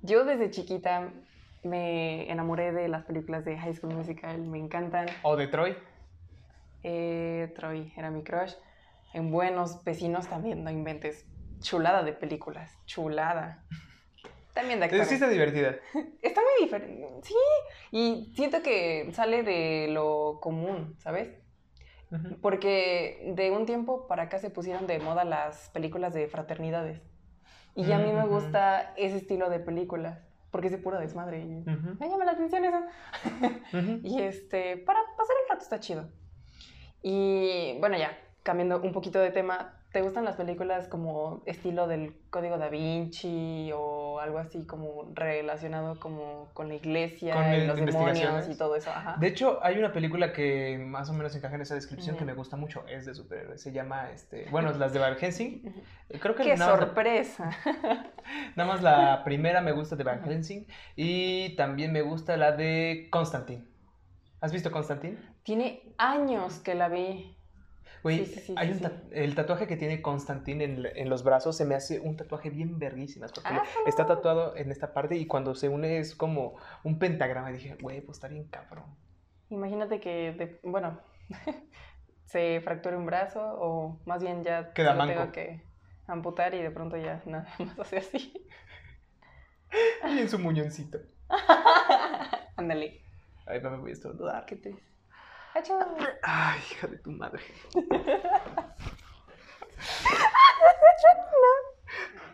S2: yo desde chiquita me enamoré de las películas de High School Musical, me encantan.
S1: O de Troy.
S2: Eh, Troy era mi crush. En Buenos Vecinos también, no inventes. Chulada de películas, chulada. También de
S1: Sí
S2: actores.
S1: está divertida. <laughs>
S2: Está muy diferente. Sí, y siento que sale de lo común, ¿sabes? Porque de un tiempo para acá se pusieron de moda las películas de fraternidades. Y a mí me
S1: Ujú.
S2: gusta ese estilo de películas, porque es de puro desmadre. Y me llama la atención eso. <laughs> Y este, para pasar el rato está chido. Y bueno, ya, cambiando un poquito de tema, ¿te gustan las películas como estilo del Código da Vinci o algo así como relacionado como con la iglesia
S1: Con
S2: y los demonios y todo eso? Ajá.
S1: De hecho, hay una película que más o menos encaja en esa descripción que me gusta mucho. Es de superhéroes. Se llama, este, bueno, las de Van Helsing.
S2: Ujú.
S1: Creo que
S2: ¡Qué
S1: nada, más la-
S2: sorpresa! <laughs>
S1: nada más la primera me gusta de Van. Helsing. Y también me gusta la de Constantine. ¿Has visto Constantine?
S2: Tiene años que la vi.
S1: Güey,
S2: Sí, sí, sí,
S1: hay un ta- el tatuaje que tiene Constantine en, en los brazos se me hace un tatuaje bien verguísimas porque
S2: Ah.
S1: está tatuado en esta parte y cuando se une es como un pentagrama. Y dije, güey, pues está bien cabrón.
S2: Imagínate que, de- bueno, <laughs> se fracture un brazo o más bien ya
S1: Queda manco.
S2: tengo que amputar y de pronto ya <laughs> nada más hace así. <laughs>
S1: Y en su muñoncito.
S2: Ándale.
S1: Ay, no me voy a estornudar.
S2: ¿Qué te Achú.
S1: Ay, hija de tu madre.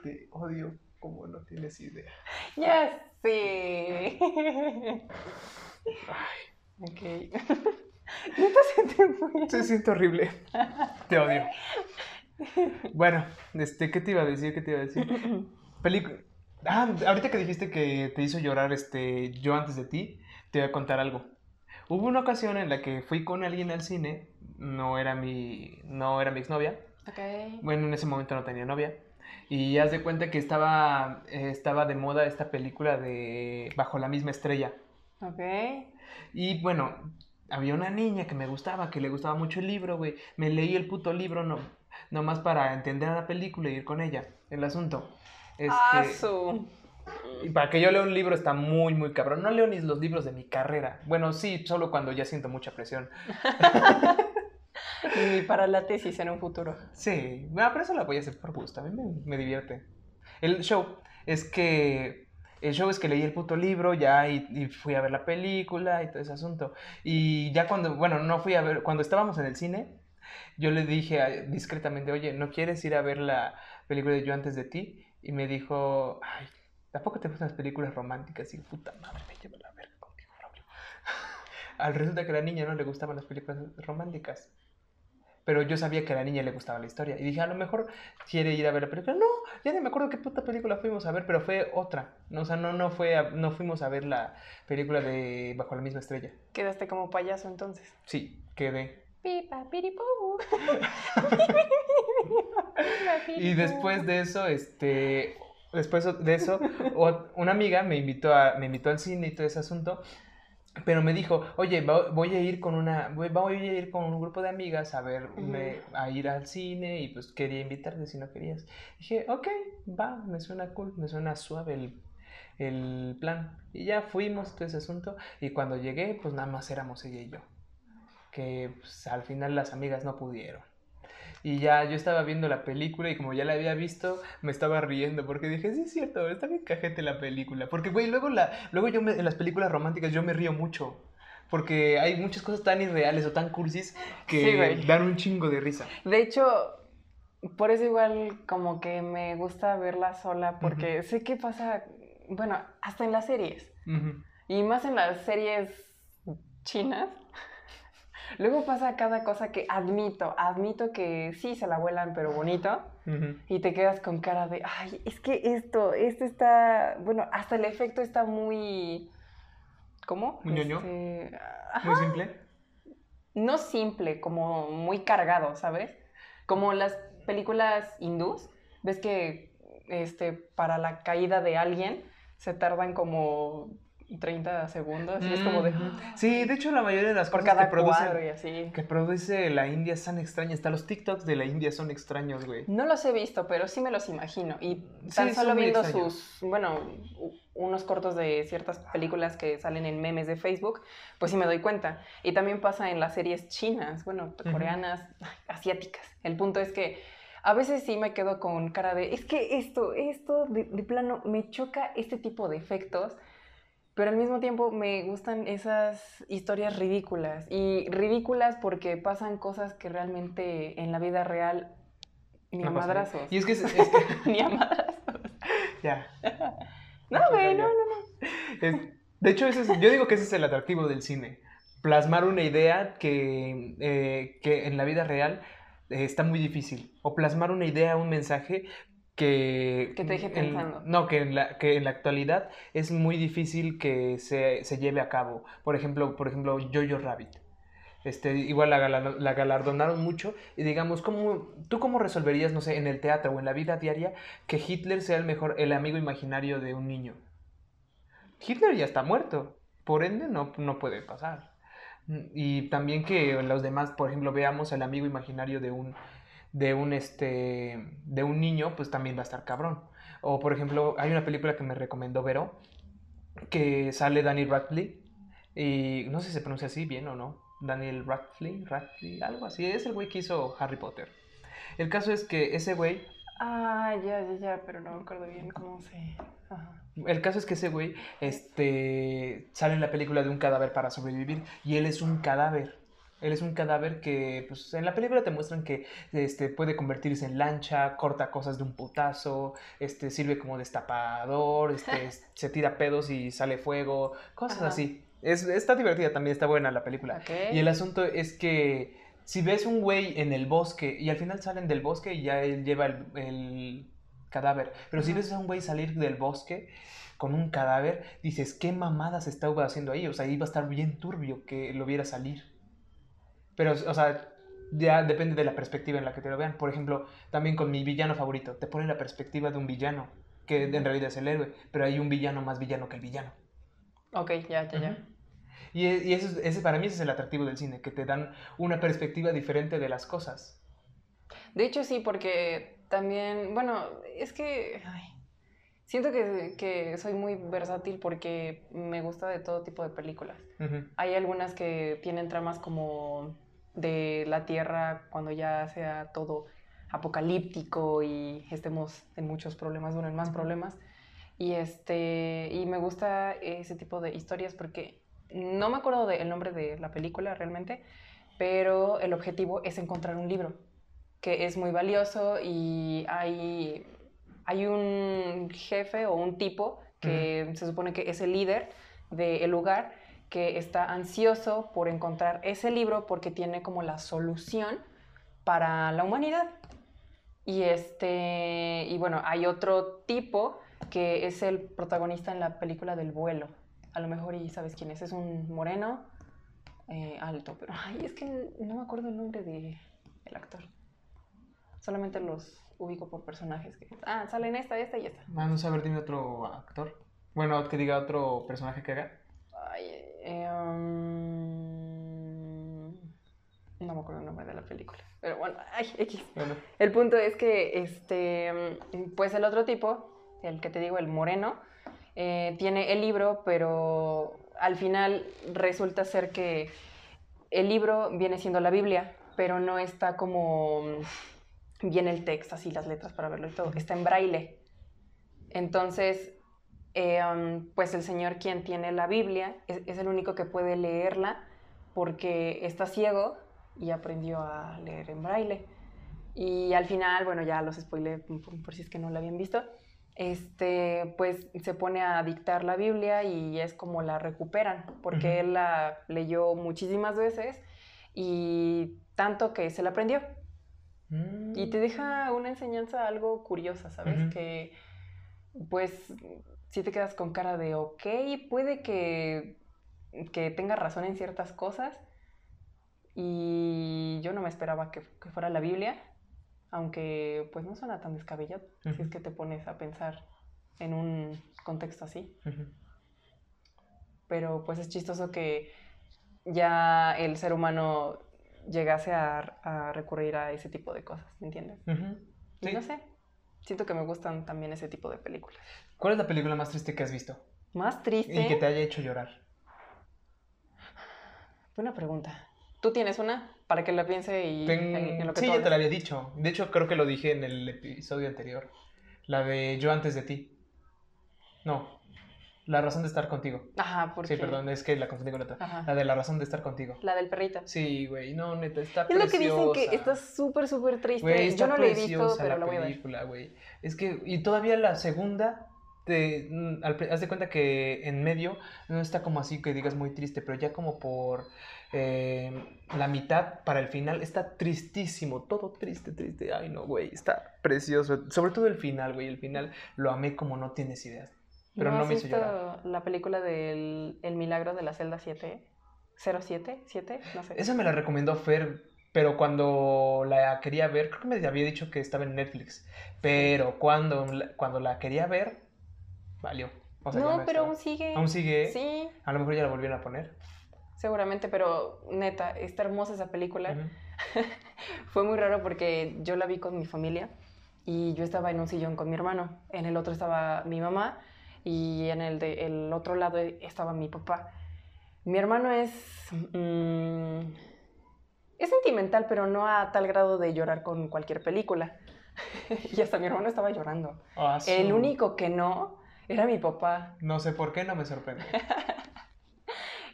S1: Te odio como no tienes idea.
S2: Ya sé.
S1: Ay,
S2: Ok. Se te
S1: se siente horrible. Te odio. Bueno, este, ¿qué te iba a decir? ¿Qué te iba a decir? Película. Ah, ahorita que dijiste que te hizo llorar este yo antes de ti, te voy a contar algo. Hubo una ocasión en la que fui con alguien al cine, no era mi, no era mi exnovia,
S2: Ok.
S1: bueno, en ese momento no tenía novia, y haz de cuenta que estaba, eh, estaba de moda esta película de Bajo la misma estrella.
S2: Ok.
S1: Y bueno, había una niña que me gustaba, que le gustaba mucho el libro, güey. Me leí el puto libro no, nomás para entender la película y ir con ella. El asunto es
S2: Ah,
S1: que...
S2: su.
S1: Y para que yo lea un libro está muy, muy cabrón. No leo ni los libros de mi carrera. Bueno, sí, solo cuando ya siento mucha presión. <laughs>
S2: Y para la tesis en un futuro.
S1: Sí, bueno, pero eso lo voy a hacer por gusto. A mí me, me divierte. El show es que. El show es que leí el puto libro ya y, y fui a ver la película y todo ese asunto. Y ya cuando, bueno, no fui a ver, cuando estábamos en el cine, yo le dije a- discretamente, oye, ¿no quieres ir a ver la película de Yo antes de ti? Y me dijo, ay, ¿tampoco te gustan las películas románticas? Y puta madre, me lleva la verga contigo, Braulio. <laughs> Al resulta que a la niña no le gustaban las películas románticas. Pero yo sabía que a la niña le gustaba la historia. Y dije, a lo mejor quiere ir a ver la película. No, ya ni me acuerdo qué puta película fuimos a ver, pero fue otra. No, o sea, no, no, fue a- no fuimos a ver la película de Bajo la misma estrella.
S2: Quedaste como payaso entonces.
S1: Sí, quedé.
S2: Pipa, piripú. <laughs> <laughs>
S1: Y después de eso, este, después de eso, una amiga me invitó, a, me invitó al cine y todo ese asunto. Pero me dijo, oye, voy a ir con una, voy a ir con un grupo de amigas a ver, me- a ir al cine y pues quería invitarte si no querías. Dije, ok, va, me suena cool, me suena suave el, el plan. Y ya fuimos todo ese asunto y cuando llegué, pues nada más éramos ella y yo. Que pues, al final las amigas no pudieron. Y ya yo estaba viendo la película y como ya la había visto, me estaba riendo porque dije, sí es cierto, está bien cajete la película. Porque, güey, luego, la, luego yo me- en las películas románticas yo me río mucho. Porque hay muchas cosas tan irreales o tan cursis que
S2: Sí,
S1: dan un chingo de risa.
S2: De hecho, por eso igual como que me gusta verla sola, porque sé que pasa, bueno, hasta en las series, y más en las series chinas. Luego pasa cada cosa que admito, admito que sí se la vuelan, pero bonito. Y te quedas con cara de, ay, es que esto, esto está, bueno, hasta el efecto está muy, ¿cómo?
S1: ¿Muy ñoño?
S2: Este,
S1: Muy simple.
S2: no simple, como muy cargado, ¿sabes? Como las películas hindús, ves que este, para la caída de alguien se tardan como 30 segundos y es como de...
S1: Ujú. Sí, de hecho la mayoría de las
S2: Por
S1: cosas
S2: cada
S1: que produce,
S2: cuadro y así.
S1: que produce la India son extrañas. Hasta los TikToks de la India son extraños, güey.
S2: No los he visto, pero sí me los imagino. Y tan solo viendo
S1: extraños.
S2: sus, bueno, unos cortos de ciertas películas que salen en memes de Facebook, pues sí me doy cuenta. Y también pasa en las series chinas, bueno, coreanas, asiáticas. El punto es que a veces sí me quedo con cara de, es que esto, esto, de, de plano, me choca este tipo de efectos. Pero al mismo tiempo me gustan esas historias ridículas. Y ridículas porque pasan cosas que realmente en la vida real ni a
S1: No pasa
S2: madrazos.
S1: Y es que, es, <laughs> es que
S2: Ni a madrazos. <laughs>
S1: ya.
S2: No, güey, no, no, no.
S1: Es- de hecho, ese es- yo digo que ese es el atractivo del cine. Plasmar una idea que, eh, que en la vida real eh, está muy difícil. O plasmar una idea, un mensaje que...
S2: Que te deje
S1: en-
S2: pensando.
S1: no, que en, la, que en la actualidad es muy difícil que se, se lleve a cabo. Por ejemplo, por ejemplo, Jojo Rabbit. Este, igual la, la galardonaron mucho y digamos, ¿cómo, ¿tú cómo resolverías, no sé, en el teatro o en la vida diaria que Hitler sea el mejor, el amigo imaginario de un niño? Hitler ya está muerto, por ende no, no puede pasar. Y también que los demás, por ejemplo, veamos el amigo imaginario de un, de un, este, de un niño, pues también va a estar cabrón. O, por ejemplo, hay una película que me recomendó Vero, que sale Daniel Radcliffe, y no sé si se pronuncia así bien o no, Daniel Radcliffe, Radcliffe, algo así, es el güey que hizo Harry Potter. El caso es que ese güey
S2: Ah, ya, ya, ya, pero no me acuerdo bien cómo se. Ajá.
S1: El caso es que ese güey este, sale en la película de un cadáver para sobrevivir y él es un cadáver. Él es un cadáver que, pues, en la película te muestran que este, puede convertirse en lancha, corta cosas de un putazo, este, sirve como destapador, este, <laughs> se tira pedos y sale fuego, cosas
S2: Ajá.
S1: así. Es, está divertida también, está buena la película. Y el asunto es que si ves un güey en el bosque y al final salen del bosque y ya él lleva el, el cadáver, pero si ves a un güey salir del bosque con un cadáver, dices, ¿qué mamadas estaba haciendo ahí? O sea, iba a estar bien turbio que lo viera salir. Pero, o sea, ya depende de la perspectiva en la que te lo vean. Por ejemplo, también con mi villano favorito, te ponen la perspectiva de un villano, que en realidad es el héroe, pero hay un villano más villano que el villano.
S2: Ok, ya, ya, ya.
S1: Y, e- y eso es- ese, para mí ese es el atractivo del cine, que te dan una perspectiva diferente de las cosas.
S2: De hecho, sí, porque también, bueno, es que ay, siento que, que soy muy versátil porque me gusta de todo tipo de películas. Hay algunas que tienen tramas como de la Tierra cuando ya sea todo apocalíptico y estemos en muchos problemas, bueno, en más problemas. Y, este, y me gusta ese tipo de historias porque no me acuerdo del nombre de la película realmente, pero el objetivo es encontrar un libro que es muy valioso y hay, hay un jefe o un tipo que se supone que es el líder del lugar que está ansioso por encontrar ese libro porque tiene como la solución para la humanidad. Y este y bueno, hay otro tipo que es el protagonista en la película del vuelo. A lo mejor y sabes quién es, es un moreno eh, alto, pero ay, es que no me acuerdo el nombre de el actor. Solamente los ubico por personajes que ah, salen esta, esta y esta.
S1: Vamos a ver, dime otro actor. Bueno, que diga otro personaje que haga.
S2: Ay, Eh, um, no me acuerdo el nombre de la película. Pero bueno, ay, X.
S1: Bueno,
S2: El punto es que, este, pues el otro tipo, el que te digo, el moreno, eh, tiene el libro, pero al final resulta ser que el libro viene siendo la Biblia, pero no está como bien el texto, así las letras para verlo y todo, está en braille. Entonces, eh, um, pues el señor quien tiene la Biblia es, es el único que puede leerla porque está ciego y aprendió a leer en braille. Y al final, bueno, ya los spoilé por, por si es que no la habían visto, este, pues se pone a dictar la Biblia y es como la recuperan, porque él la leyó muchísimas veces y tanto que se la aprendió.
S1: mm,
S2: Y te deja una enseñanza algo curiosa, ¿sabes? Que pues si te quedas con cara de, ok, puede que, que tenga razón en ciertas cosas. Y yo no me esperaba que, que fuera la Biblia, aunque pues no suena tan descabellado, si es que te pones a pensar en un contexto así. Pero pues es chistoso que ya el ser humano llegase a, a recurrir a ese tipo de cosas, ¿me entiendes? Y
S1: Sí.
S2: no sé, siento que me gustan también ese tipo de películas.
S1: ¿Cuál es la película más triste que has visto?
S2: Más triste.
S1: Y que te haya hecho llorar.
S2: Buena pregunta. ¿Tú tienes una? Para que la piense y
S1: Ten-
S2: en, lo que
S1: Sí,
S2: tú
S1: ya te la había dicho. De hecho, creo que lo dije en el episodio anterior. La de Yo antes de ti. No. La razón de estar contigo.
S2: Ajá, porque...
S1: Sí, perdón, es que la confundí con otra.
S2: Ajá.
S1: La de la razón de estar contigo.
S2: La del perrito.
S1: Sí, güey, no, neta, está
S2: Es lo que dicen que está súper, súper triste.
S1: Güey, está
S2: Yo no la he visto, pero
S1: la
S2: la voy a ver.
S1: película, güey. Es que, y todavía la segunda, te, mm, al haz de cuenta que en medio no está como así que digas muy triste, pero ya como por eh, la mitad para el final está tristísimo, todo triste, triste. Ay, no, güey, está precioso. Sobre todo el final, güey, el final lo amé como no tienes ideas. Pero no,
S2: has
S1: me hizo
S2: visto
S1: llorar.
S2: la película del El milagro de la celda 7? ¿07? ¿7? No sé.
S1: Esa me la recomendó Fer, pero cuando la quería ver, creo que me había dicho que estaba en Netflix, pero cuando, la- cuando la quería ver, valió. O sea,
S2: no,
S1: no
S2: pero aún sigue.
S1: ¿Aún sigue?
S2: Sí,
S1: A lo mejor ya la volvieron a poner.
S2: seguramente, pero neta, está hermosa esa película.
S1: Ujú. <laughs>
S2: Fue muy raro porque yo la vi con mi familia y yo estaba en un sillón con mi hermano. En el otro estaba mi mamá y en el, de, el otro lado estaba mi papá. Mi hermano es... mm, es sentimental, pero no a tal grado de llorar con cualquier película. <laughs> y hasta mi hermano estaba llorando.
S1: Ah,
S2: El
S1: su-
S2: único que no era mi papá.
S1: No sé por qué, no me sorprende. <laughs>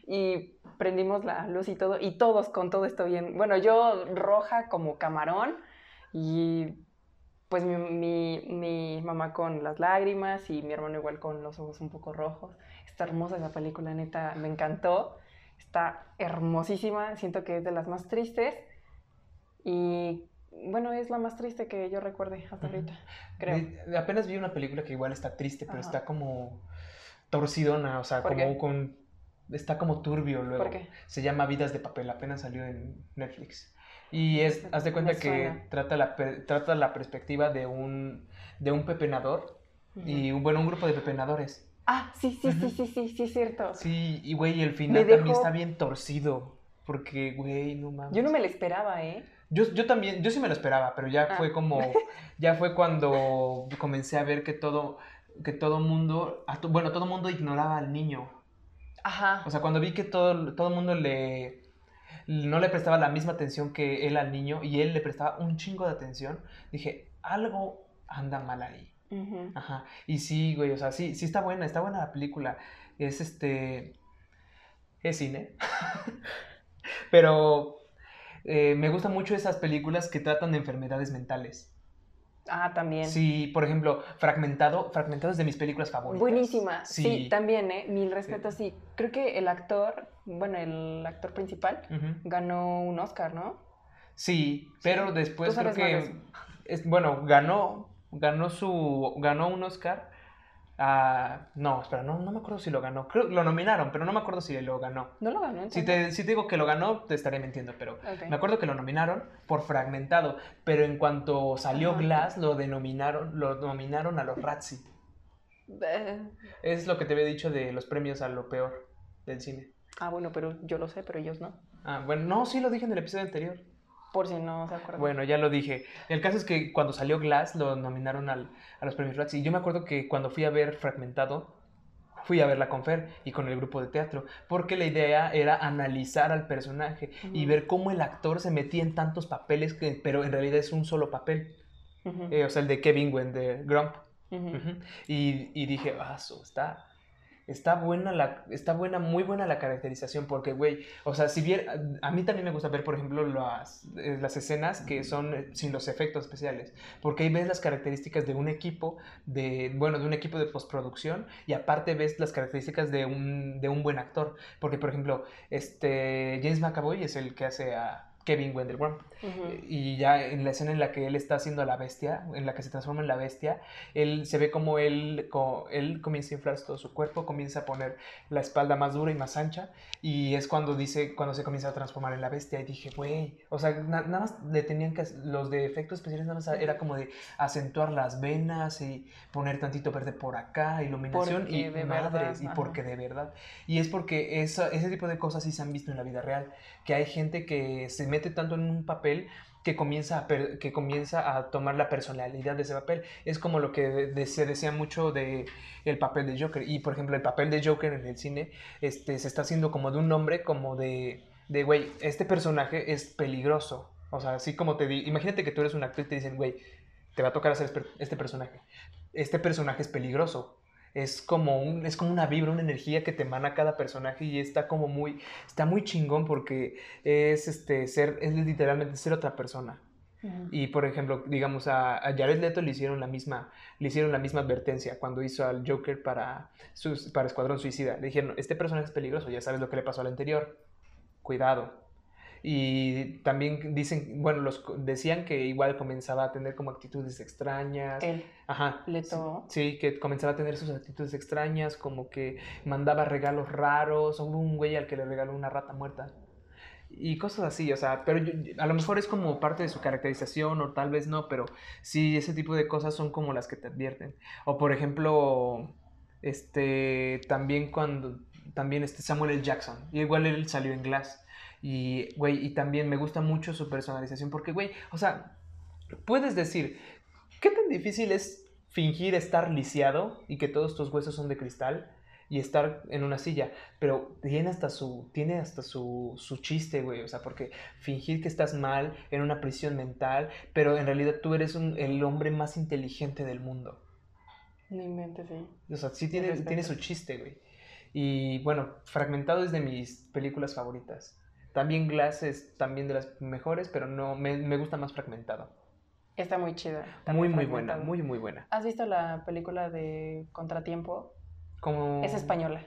S2: Y prendimos la luz y todo, y todos con todo esto bien. Bueno, yo roja como camarón, y pues mi, mi- mi mamá con las lágrimas, y mi hermano igual con los ojos un poco rojos. Está hermosa esa película, neta, me encantó. Está hermosísima, siento que es de las más tristes. Y bueno, es la más triste que yo recuerde hasta ahorita, creo.
S1: De- apenas vi una película que igual está triste, pero
S2: Ajá.
S1: está como torcidona, o sea,
S2: ¿Por
S1: como
S2: qué?
S1: con... Está como turbio luego.
S2: ¿Por qué?
S1: Se llama Vidas de Papel, apenas salió en Netflix. Y es, haz de cuenta que trata la, trata la perspectiva de un, de un pepenador y, un- bueno, un grupo de pepenadores.
S2: Ah, sí, sí, sí, sí, sí, sí, es cierto.
S1: Sí, y güey, el final
S2: dejó-
S1: también está bien torcido. Porque, güey, no mames.
S2: Yo no me la esperaba, ¿eh?
S1: Yo, yo también, yo sí me lo esperaba, pero ya
S2: Ah.
S1: fue como, <laughs> ya fue cuando comencé a ver que todo, que todo mundo, bueno, todo mundo ignoraba al niño.
S2: Ajá.
S1: O sea, cuando vi que todo, todo mundo le, no le prestaba la misma atención que él al niño y él le prestaba un chingo de atención, dije, algo anda mal ahí. Ajá. Y sí, güey, o sea, sí, sí está buena, está buena la película. Es este. Es cine. <laughs> Pero eh, me gustan mucho esas películas que tratan de enfermedades mentales.
S2: Ah, también.
S1: Sí, por ejemplo, Fragmentado. Fragmentado es de mis películas favoritas.
S2: Buenísima. Sí.
S1: Sí.
S2: también, ¿eh? Mil respetos, sí. Creo que el actor, bueno, el actor principal ganó un Oscar, ¿no?
S1: Sí, pero después creo que. Es, bueno, ganó. Ganó su. Ganó un Oscar. Ah, no, espera, no, no me acuerdo si lo ganó. Creo lo nominaron, pero no me acuerdo si lo ganó.
S2: No lo ganó,
S1: Si
S2: entonces.
S1: te, si te digo que lo ganó, te estaré mintiendo, pero me acuerdo que lo nominaron por fragmentado, pero en cuanto salió
S2: Ajá.
S1: Glass, lo denominaron, lo nominaron a los Razzie. Es lo que te había dicho de los premios a lo peor del cine.
S2: Ah, bueno, pero yo lo sé, pero ellos no.
S1: Ah, bueno, no, sí lo dije en el episodio anterior.
S2: Por si no se acuerdan.
S1: Bueno, ya lo dije. El caso es que cuando salió Glass lo nominaron al, a los premios Rats y yo me acuerdo que cuando fui a ver Fragmentado, fui a verla con Fer y con el grupo de teatro, porque la idea era analizar al personaje y ver cómo el actor se metía en tantos papeles, que, pero en realidad es un solo papel. Eh, o sea, el de Kevin Wen, de Grump. Y, y dije, ah, está, está buena la, está buena, muy buena la caracterización, porque, güey, o sea, si bien, a mí también me gusta ver, por ejemplo, las, eh, las escenas que son eh, sin los efectos especiales, porque ahí ves las características de un equipo, de, bueno, de un equipo de postproducción, y aparte ves las características de un, de un buen actor, porque, por ejemplo, este, James McAvoy es el que hace a Kevin Wendell Grump.
S2: Ujú.
S1: Y ya en la escena en la que él está haciendo a la bestia, en la que se transforma en la bestia, él se ve como él, co- él comienza a inflar todo su cuerpo, comienza a poner la espalda más dura y más ancha, y es cuando dice, cuando se comienza a transformar en la bestia, y dije, güey, o sea, na- nada más le tenían que, los de efectos especiales nada más era como de acentuar las venas y poner tantito verde por acá, iluminación,
S2: Porque
S1: y
S2: de
S1: madres,
S2: verdad,
S1: y porque de verdad. Y es porque ese tipo de cosas sí se han visto en la vida real, que hay gente que se mete tanto en un papel que comienza, a que comienza a tomar la personalidad de ese papel. Es como lo que de- de- se decía mucho de el papel de Joker. Y por ejemplo, el papel de Joker en el cine este, se está haciendo como de un nombre, como de, de, güey, este personaje es peligroso. O sea, así como te di, imagínate que tú eres un actor y te dicen, güey, te va a tocar hacer este personaje. Este personaje es peligroso. Es como, un, es como una vibra, una energía que te emana cada personaje y está como muy, está muy chingón porque es este ser, es literalmente ser otra persona. Y por ejemplo, digamos a, a Jared Leto le hicieron la misma, le hicieron la misma advertencia cuando hizo al Joker para, sus, para Escuadrón Suicida. Le dijeron, este personaje es peligroso, ya sabes lo que le pasó al anterior. Cuidado. Y también dicen, bueno, los decían que igual comenzaba a tener como actitudes extrañas.
S2: Él.
S1: Ajá.
S2: Leto.
S1: Sí, sí, que comenzaba a tener sus actitudes extrañas, como que mandaba regalos raros. Hubo un güey al que le regaló una rata muerta. Y cosas así, o sea, pero yo- a lo mejor es como parte de su caracterización o tal vez no, pero sí, ese tipo de cosas son como las que te advierten. O por ejemplo, este, también cuando, también este Samuel L. Jackson, y igual él salió en Glass. Y, güey, y también me gusta mucho su personalización, porque, güey, o sea, puedes decir, ¿qué tan difícil es fingir estar lisiado y que todos tus huesos son de cristal? y estar en una silla, pero tiene hasta su, tiene hasta su, su chiste, güey, o sea, porque fingir que estás mal en una prisión mental, pero en realidad tú eres un- el hombre más inteligente del mundo.
S2: No inventes, sí.
S1: O sea, sí tiene, tiene su chiste, güey. Y bueno, Fragmentado es de mis películas favoritas. También Glass es también de las mejores, pero no, me, me gusta más Fragmentado.
S2: Está muy chida.
S1: Muy, muy buena, muy, muy buena.
S2: ¿Has visto la película de Contratiempo?
S1: Como...
S2: Es española.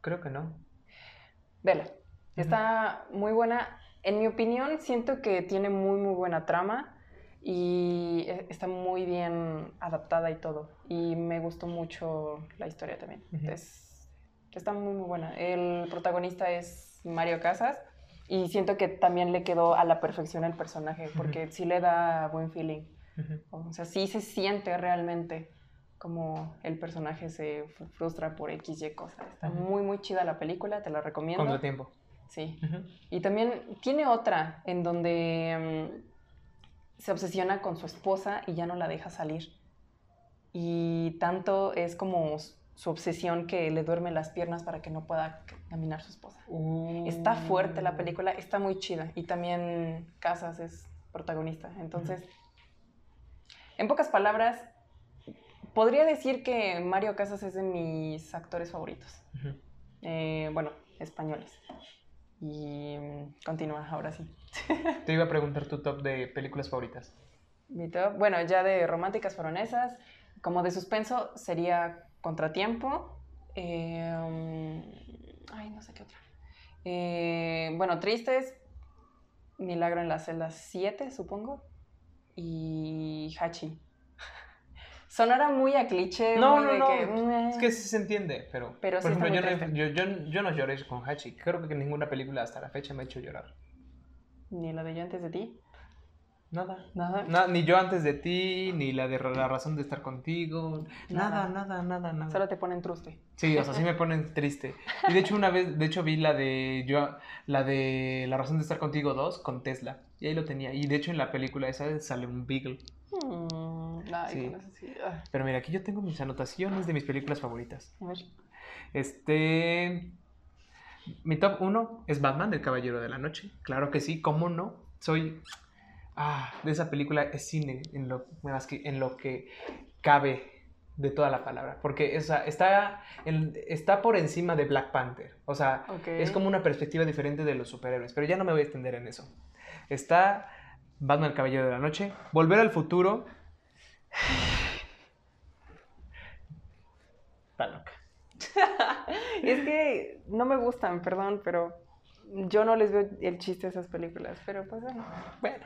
S1: Creo que no.
S2: Vela. Está muy buena. En mi opinión, siento que tiene muy, muy buena trama y e- está muy bien adaptada y todo. Y me gustó mucho la historia también. Es- está muy, muy buena. El protagonista es Mario Casas y siento que también le quedó a la perfección el personaje porque sí le da buen feeling.
S1: Ujú.
S2: O sea, sí se siente realmente como el personaje se fr- frustra por X, Y cosas. Está
S1: Ujú.
S2: muy, muy chida la película, te la recomiendo.
S1: Contratiempo.
S2: Sí.
S1: Ujú.
S2: Y también tiene otra en donde mm, se obsesiona con su esposa y ya no la deja salir. Y tanto es como su obsesión que le duerme las piernas para que no pueda caminar su esposa. Está fuerte la película, está muy chida. Y también Casas es protagonista. Entonces, en pocas palabras, podría decir que Mario Casas es de mis actores favoritos. Eh, bueno, españoles. Y continúa, ahora sí. <laughs>
S1: Te iba a preguntar tu top de películas favoritas.
S2: Mi top, bueno, ya de románticas fueron esas. Como de suspenso sería Contratiempo. eh, mm, ay, no sé qué otra. Eh, bueno, Tristes. Milagro en la celda 7, supongo. Y Hachi. <laughs> Sonará muy a cliché.
S1: No,
S2: muy
S1: no,
S2: de
S1: no.
S2: que.
S1: Es que sí se entiende, pero.
S2: Pero
S1: por
S2: sí
S1: ejemplo, yo, yo, yo- yo no lloré con Hachi. Creo que ninguna película hasta la fecha me ha hecho llorar.
S2: Ni la de yo antes de ti.
S1: Nada.
S2: Nada.
S1: Na- ni yo antes de ti, ni la de la razón de estar contigo. Nada,
S2: Nada.
S1: nada, nada, nada.
S2: Solo te ponen truste.
S1: Sí, o sea, sí me ponen triste. Y de hecho una vez, de hecho vi la de yo, la de La razón de estar contigo 2 con Tesla. Y ahí lo tenía. Y de hecho en la película esa sale un Beagle.
S2: Mm,
S1: Sí.
S2: Ah,
S1: Pero mira, aquí yo tengo mis anotaciones de mis películas favoritas.
S2: a ver.
S1: Este. Mi top 1 es Batman, el Caballero de la Noche. Claro que sí, ¿cómo no? Soy. Ah, de esa película es cine en lo, más que, en lo que cabe de toda la palabra. Porque esa, está, en- está por encima de Black Panther. O sea, es como una perspectiva diferente de los superhéroes. Pero ya no me voy a extender en eso. Está Batman, el Caballero de la Noche. Volver al futuro. <sighs> Está loca. <laughs>
S2: Es que no me gustan, perdón, pero yo no les veo el chiste a esas películas. Pero pues bueno.
S1: Bueno.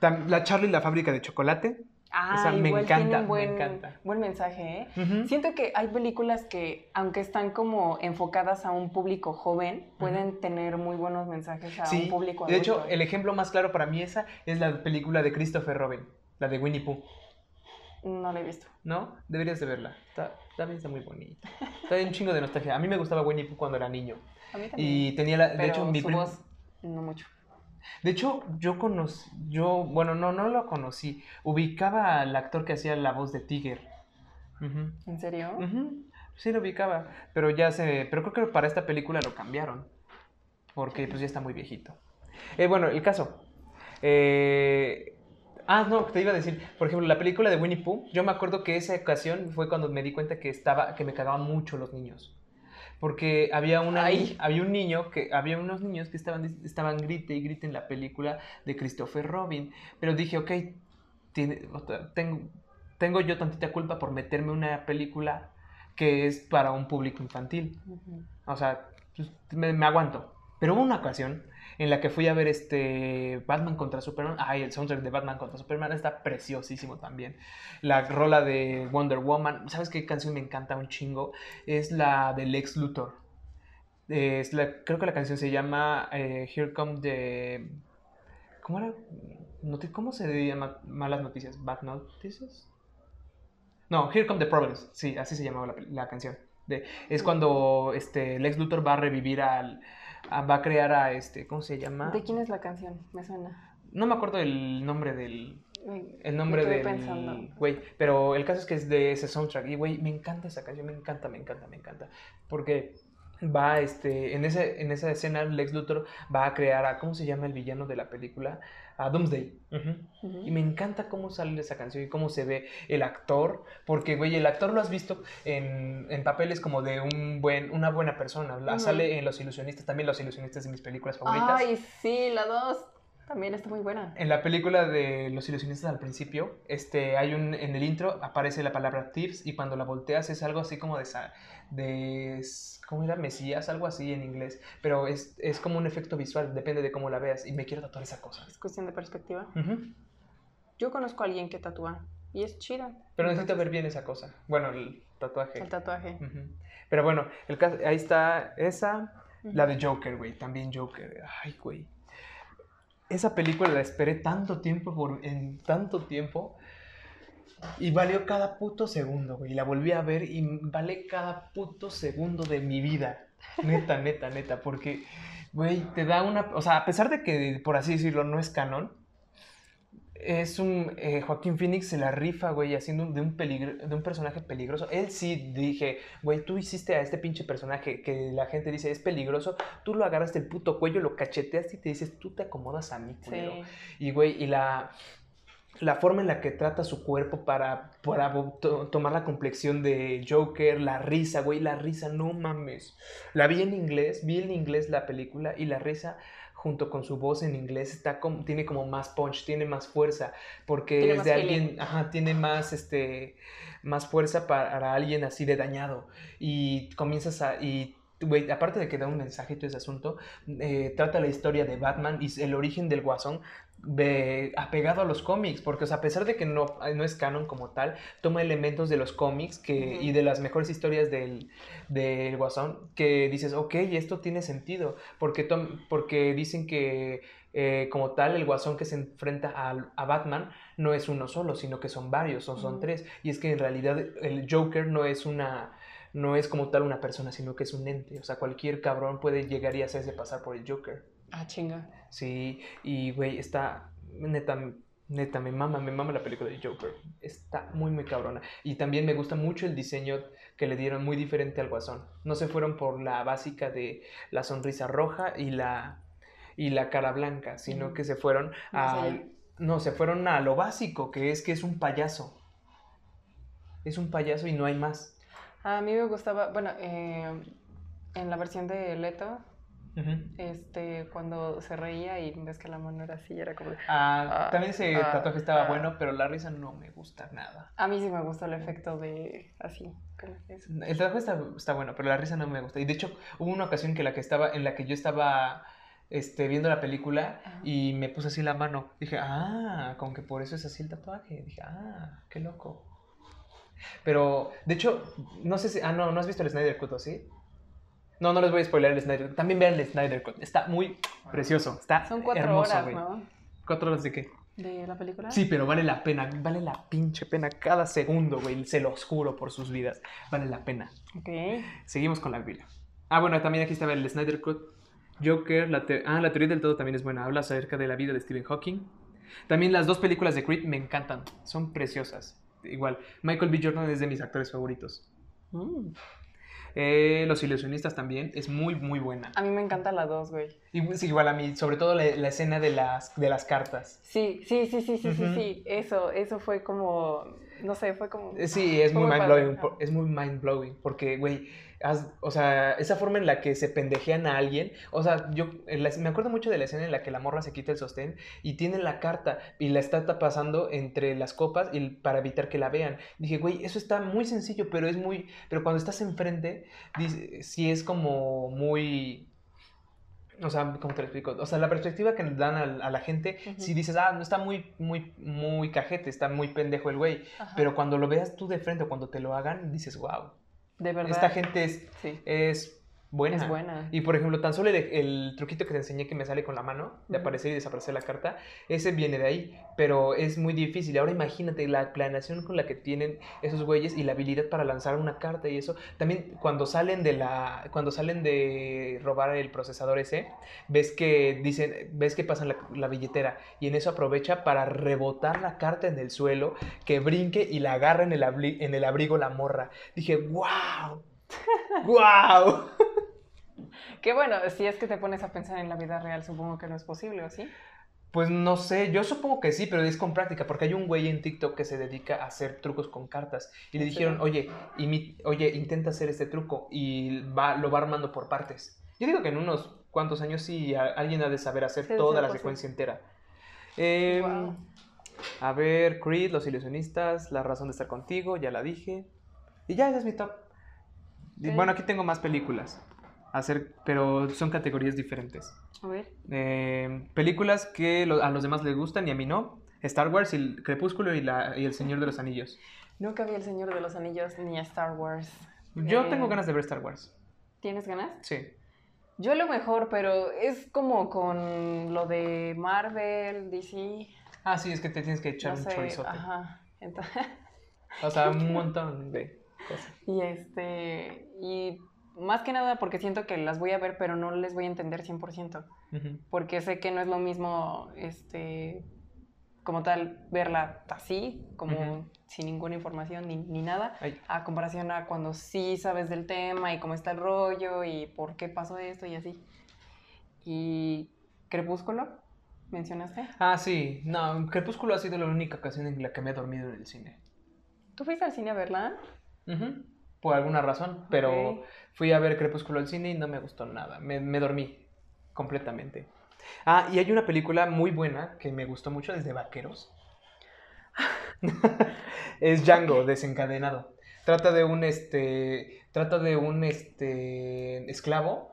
S1: La Charlie y la fábrica de chocolate.
S2: Ah,
S1: sea, me
S2: igual
S1: encanta,
S2: tienen
S1: me
S2: buen,
S1: encanta.
S2: buen mensaje, ¿eh? Siento que hay películas que, aunque están como enfocadas a un público joven, pueden tener muy buenos mensajes a
S1: Sí,
S2: un público
S1: de hecho,
S2: adulto.
S1: el ejemplo más claro para mí esa es la película de Christopher Robin, la de Winnie Pooh,
S2: No la he visto.
S1: ¿no? Deberías de verla. Está, también está muy bonita. Está un chingo de nostalgia. A mí me gustaba Winnie Pooh cuando era niño.
S2: A mí también.
S1: Y tenía la, de
S2: Pero
S1: hecho, mi
S2: su voz, no mucho.
S1: De hecho, yo conocí, yo, bueno, no, no lo conocí. Ubicaba al actor que hacía la voz de Tiger.
S2: ¿En serio?
S1: Sí lo ubicaba, pero ya se, pero creo que para esta película lo cambiaron, porque pues ya está muy viejito. Eh, bueno, el caso. eh, ah, no, te iba a decir, por ejemplo, la película de Winnie Pooh, yo me acuerdo que esa ocasión fue cuando me di cuenta que estaba, que me cagaban mucho los niños. Porque había, una,
S2: Ay.
S1: había un niño que había unos niños que estaban, estaban grite y grite en la película de Christopher Robin. Pero dije, ok, tiene, tengo, tengo yo tantita culpa por meterme una película que es para un público infantil.
S2: Ujú.
S1: O sea, pues, me, me aguanto. Pero hubo una ocasión en la que fui a ver este Batman contra Superman. Ay, el soundtrack de Batman contra Superman está preciosísimo también. La rola de Wonder Woman. ¿Sabes qué canción me encanta un chingo? Es la de Lex Luthor. Es creo que la canción se llama eh, Here Come the... ¿Cómo era? ¿Cómo se llama malas noticias? ¿Bad Noticias? No, Here Come the Problems. Sí, así se llamaba la, la canción. De, es cuando este, Lex Luthor va a revivir al... va a crear a este... ¿Cómo se llama?
S2: ¿De quién es la canción? Me suena.
S1: No me acuerdo el nombre del... El nombre del...
S2: pensando.
S1: Güey, pero el caso es que es de ese soundtrack. Y, güey, me encanta esa canción. Me encanta, me encanta, me encanta. Porque va, este... En, ese, en esa escena, Lex Luthor va a crear a... ¿Cómo se llama el villano de la película? A Doomsday. Y me encanta cómo sale esa canción y cómo se ve el actor, porque, güey, el actor lo has visto en, en papeles como de un buen, una buena persona. La. Sale en Los Ilusionistas, también Los Ilusionistas de mis películas favoritas.
S2: Ay, sí, la dos. También está muy buena.
S1: En la película de Los Ilusionistas al principio, este, hay un, en el intro aparece la palabra tips y cuando la volteas es algo así como de, de ¿cómo era? Mesías, algo así en inglés, pero es, es como un efecto visual, depende de cómo la veas y me quiero tatuar esa cosa.
S2: Es cuestión de perspectiva. Yo conozco a alguien que tatúa y es chida.
S1: Pero necesito ver bien esa cosa. Bueno, el tatuaje.
S2: El tatuaje.
S1: Pero bueno, el caso, ahí está esa, la de Joker, güey, también Joker. Ay, güey. Esa película la esperé tanto tiempo, por, en tanto tiempo, y valió cada puto segundo, güey. La volví a ver y vale cada puto segundo de mi vida. Neta, neta, neta, porque, güey, te da una... O sea, a pesar de que, por así decirlo, no es canon, es un eh, Joaquín Phoenix se la rifa, güey, haciendo un- de un peligro, de un personaje peligroso. Él sí dije, güey, tú hiciste a este pinche personaje que la gente dice es peligroso, tú lo agarraste el puto cuello, lo cacheteaste y te dices, tú te acomodas a mí, culero".
S2: Sí.
S1: Y güey, y la la forma en la que trata su cuerpo para, para to- tomar la complexión de Joker, la risa, güey, la risa, no mames. La vi en inglés, vi en inglés la película y la risa junto con su voz en inglés está como, tiene como más punch, tiene más fuerza, porque
S2: Tiene
S1: es de
S2: feeling.
S1: alguien, ajá, tiene más este más fuerza para alguien así de dañado y comienzas a y güey, aparte de que da un mensaje todo ese asunto, eh, trata la historia de Batman y el origen del Guasón de- apegado a los cómics, porque o sea, a pesar de que no, no es canon como tal, toma elementos de los cómics que, y de las mejores historias del, del Guasón que dices, ok, esto tiene sentido, porque, tom- porque dicen que, eh, como tal, el guasón que se enfrenta a, a Batman no es uno solo, sino que son varios, son, son tres. Y es que en realidad el Joker no es una, no es como tal una persona, sino que es un ente. O sea, cualquier cabrón puede llegar y hacerse pasar por el Joker.
S2: Ah, chinga.
S1: Sí, y güey, está neta, neta, me mama, me mama la película de Joker. Está muy, muy cabrona. Y también me gusta mucho el diseño que le dieron muy diferente al guasón. No se fueron por la básica de la sonrisa roja y la, y la cara blanca, sino que se fueron a... No, se fueron a lo básico, que es que es un payaso. Es un payaso y no hay más.
S2: A mí me gustaba, bueno, eh, en la versión de Leto, Este, cuando se reía y ves que la mano era así, era como...
S1: Ah,
S2: Ah,
S1: también ese
S2: ah,
S1: tatuaje estaba
S2: ah.
S1: bueno, pero la risa no me gusta nada.
S2: A mí sí me gustó el efecto de así.
S1: El trabajo está, está bueno, pero la risa no me gusta. Y de hecho, hubo una ocasión que la que estaba, en la que yo estaba este, viendo la película
S2: Ajá.
S1: y me puse así la mano. Dije, ah, como que por eso es así el tatuaje. Dije, ah, qué loco. Pero, de hecho, no sé si. Ah, no, no has visto el Snyder Cut, ¿o sí? No, no les voy a spoiler el Snyder. También vean el Snyder Cut. Está muy precioso. Está
S2: Son cuatro
S1: hermoso,
S2: horas,
S1: güey.
S2: ¿no?
S1: ¿Cuatro horas de qué?
S2: De la película.
S1: Sí, pero vale la pena. Vale la pinche pena cada segundo, güey. Se los juro por sus vidas. Vale la pena.
S2: Ok.
S1: Seguimos con la Biblia. Ah, bueno, también aquí estaba el Snyder Cut. Joker, la te- ah, la teoría del todo también es buena. Habla acerca de la vida de Stephen Hawking. También las dos películas de Creed me encantan. Son preciosas. Igual, Michael B. Jordan es de mis actores favoritos.
S2: Mm.
S1: Eh, Los ilusionistas también es muy, muy buena.
S2: A mí me encanta la dos, güey.
S1: Y, sí, igual a mí, sobre todo la, la escena de las, de las cartas.
S2: Sí, sí, sí, sí, sí, sí,
S1: Ujú.
S2: sí. Eso, eso fue como, no sé, fue como...
S1: Eh, Sí, es muy
S2: muy
S1: mind
S2: padre,
S1: blowing.
S2: ajá.
S1: Es muy mind blowing. Porque, güey, o sea, esa forma en la que se pendejean a alguien. O sea, yo la- me acuerdo mucho de la escena en la que la morra se quita el sostén y tiene la carta y la está pasando entre las copas y, para evitar que la vean. Dije, güey, eso está muy sencillo, pero es muy. Pero cuando estás enfrente, sí es como muy. O sea, ¿cómo te lo explico? O sea, la perspectiva que dan a, a la gente, si dices, ah, no está muy, muy, muy cajete, está muy pendejo el güey.
S2: Ajá.
S1: Pero cuando lo veas tú de frente o cuando te lo hagan, dices, wow,
S2: de verdad.
S1: esta gente es,
S2: Sí,
S1: es buena.
S2: es buena.
S1: Y por ejemplo, tan solo el, el truquito que te enseñé que me sale con la mano, de aparecer y desaparecer la carta, ese viene de ahí, pero es muy difícil. Ahora imagínate la planeación con la que tienen esos güeyes y la habilidad para lanzar una carta y eso. También cuando salen de la cuando salen de robar el procesador ese, ves que dicen, ves que pasan la, la billetera y en eso aprovecha para rebotar la carta en el suelo, que brinque y la agarra en el, abri- en el abrigo la morra. Dije, "Wow." <laughs> ¡Wow!
S2: Que bueno, si es que te pones a pensar en la vida real, supongo que no es posible, ¿o sí?
S1: Pues no sé, yo supongo que sí, pero es con práctica, porque hay un güey en TikTok que se dedica a hacer trucos con cartas y le
S2: ¿En
S1: dijeron, oye, imi- oye, intenta hacer este truco y va, lo va armando por partes. Yo digo que en unos cuantos años sí alguien ha de saber hacer
S2: Sí,
S1: toda
S2: sí,
S1: la
S2: pues
S1: secuencia entera. Em,
S2: Guau.
S1: A ver, Creed, Los Ilusionistas, La Razón de Estar Contigo, ya la dije. Y ya, ese es mi top. Bueno, aquí tengo más películas, hacer, pero son categorías diferentes.
S2: A ver.
S1: Eh, películas que lo- a los demás les gustan y a mí no. Star Wars, y el Crepúsculo y, la, y El Señor de los Anillos.
S2: Nunca vi El Señor de los Anillos ni a Star Wars.
S1: Yo
S2: Eh,
S1: tengo ganas de ver Star Wars.
S2: ¿Tienes ganas?
S1: Sí.
S2: Yo lo mejor, pero es como con lo de Marvel, DC,
S1: Ah, sí, es que te tienes que echar
S2: no
S1: un
S2: sé,
S1: chorizote.
S2: ajá. Entonces,
S1: O sea, un <laughs> montón de cosas.
S2: y este, y más que nada porque siento que las voy a ver, pero no les voy a entender 100%,
S1: Ujú.
S2: porque sé que no es lo mismo, este, como tal, verla así, como
S1: Ujú.
S2: sin ninguna información ni, ni nada,
S1: Ay,
S2: a comparación a cuando sí sabes del tema y cómo está el rollo y por qué pasó esto y así. Y Crepúsculo, mencionaste.
S1: Ah, sí. No, Crepúsculo ha sido la única ocasión en la que me he dormido en el cine.
S2: ¿Tú fuiste al cine a verla?
S1: Por alguna razón, pero fui a ver Crepúsculo al cine y no me gustó nada. Me, me dormí completamente. Ah, y hay una película muy buena que me gustó mucho desde Vaqueros. <laughs> es Django, desencadenado. Trata de un este. Trata de un este. esclavo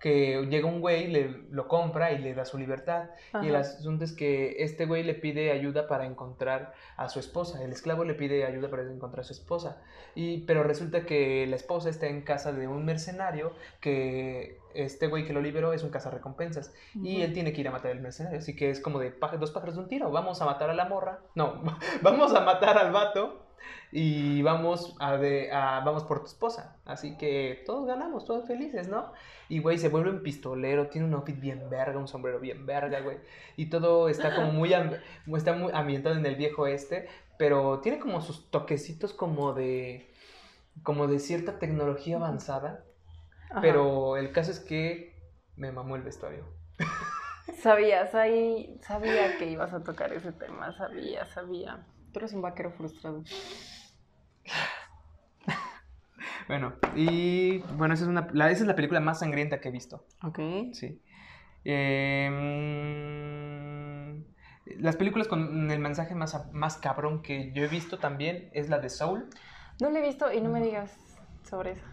S1: que llega un güey, le, lo compra y le da su libertad. Y el asunto es que este güey le pide ayuda para encontrar a su esposa. El esclavo le pide ayuda para encontrar a su esposa. Y, pero resulta que la esposa está en casa de un mercenario que este güey que lo liberó es un cazarrecompensas. Y
S2: Ujú.
S1: él tiene que ir a matar al mercenario. Así que es como de páj- dos pájaros de un tiro. Vamos a matar a la morra. No, <laughs> vamos a matar al vato. Y vamos a, de, a- vamos por tu esposa. Así que todos ganamos, todos felices, ¿no? Y güey, se vuelve un pistolero, tiene un outfit bien verga, un sombrero bien verga, güey. Y todo está como muy, está muy ambientado en el viejo este, pero tiene como sus toquecitos como de, como de cierta tecnología avanzada.
S2: Ajá.
S1: Pero el caso es que me mamó el vestuario.
S2: Sabías, ahí, sabía que ibas a tocar ese tema, sabía, sabía. Tú eres un vaquero frustrado. <laughs>
S1: Bueno, y bueno, esa es, una, la, esa es la película más sangrienta que he visto.
S2: Ok.
S1: Sí. Em, las películas con el mensaje más, más cabrón que yo he visto también es la de Soul.
S2: No la he visto y no me digas sobre eso.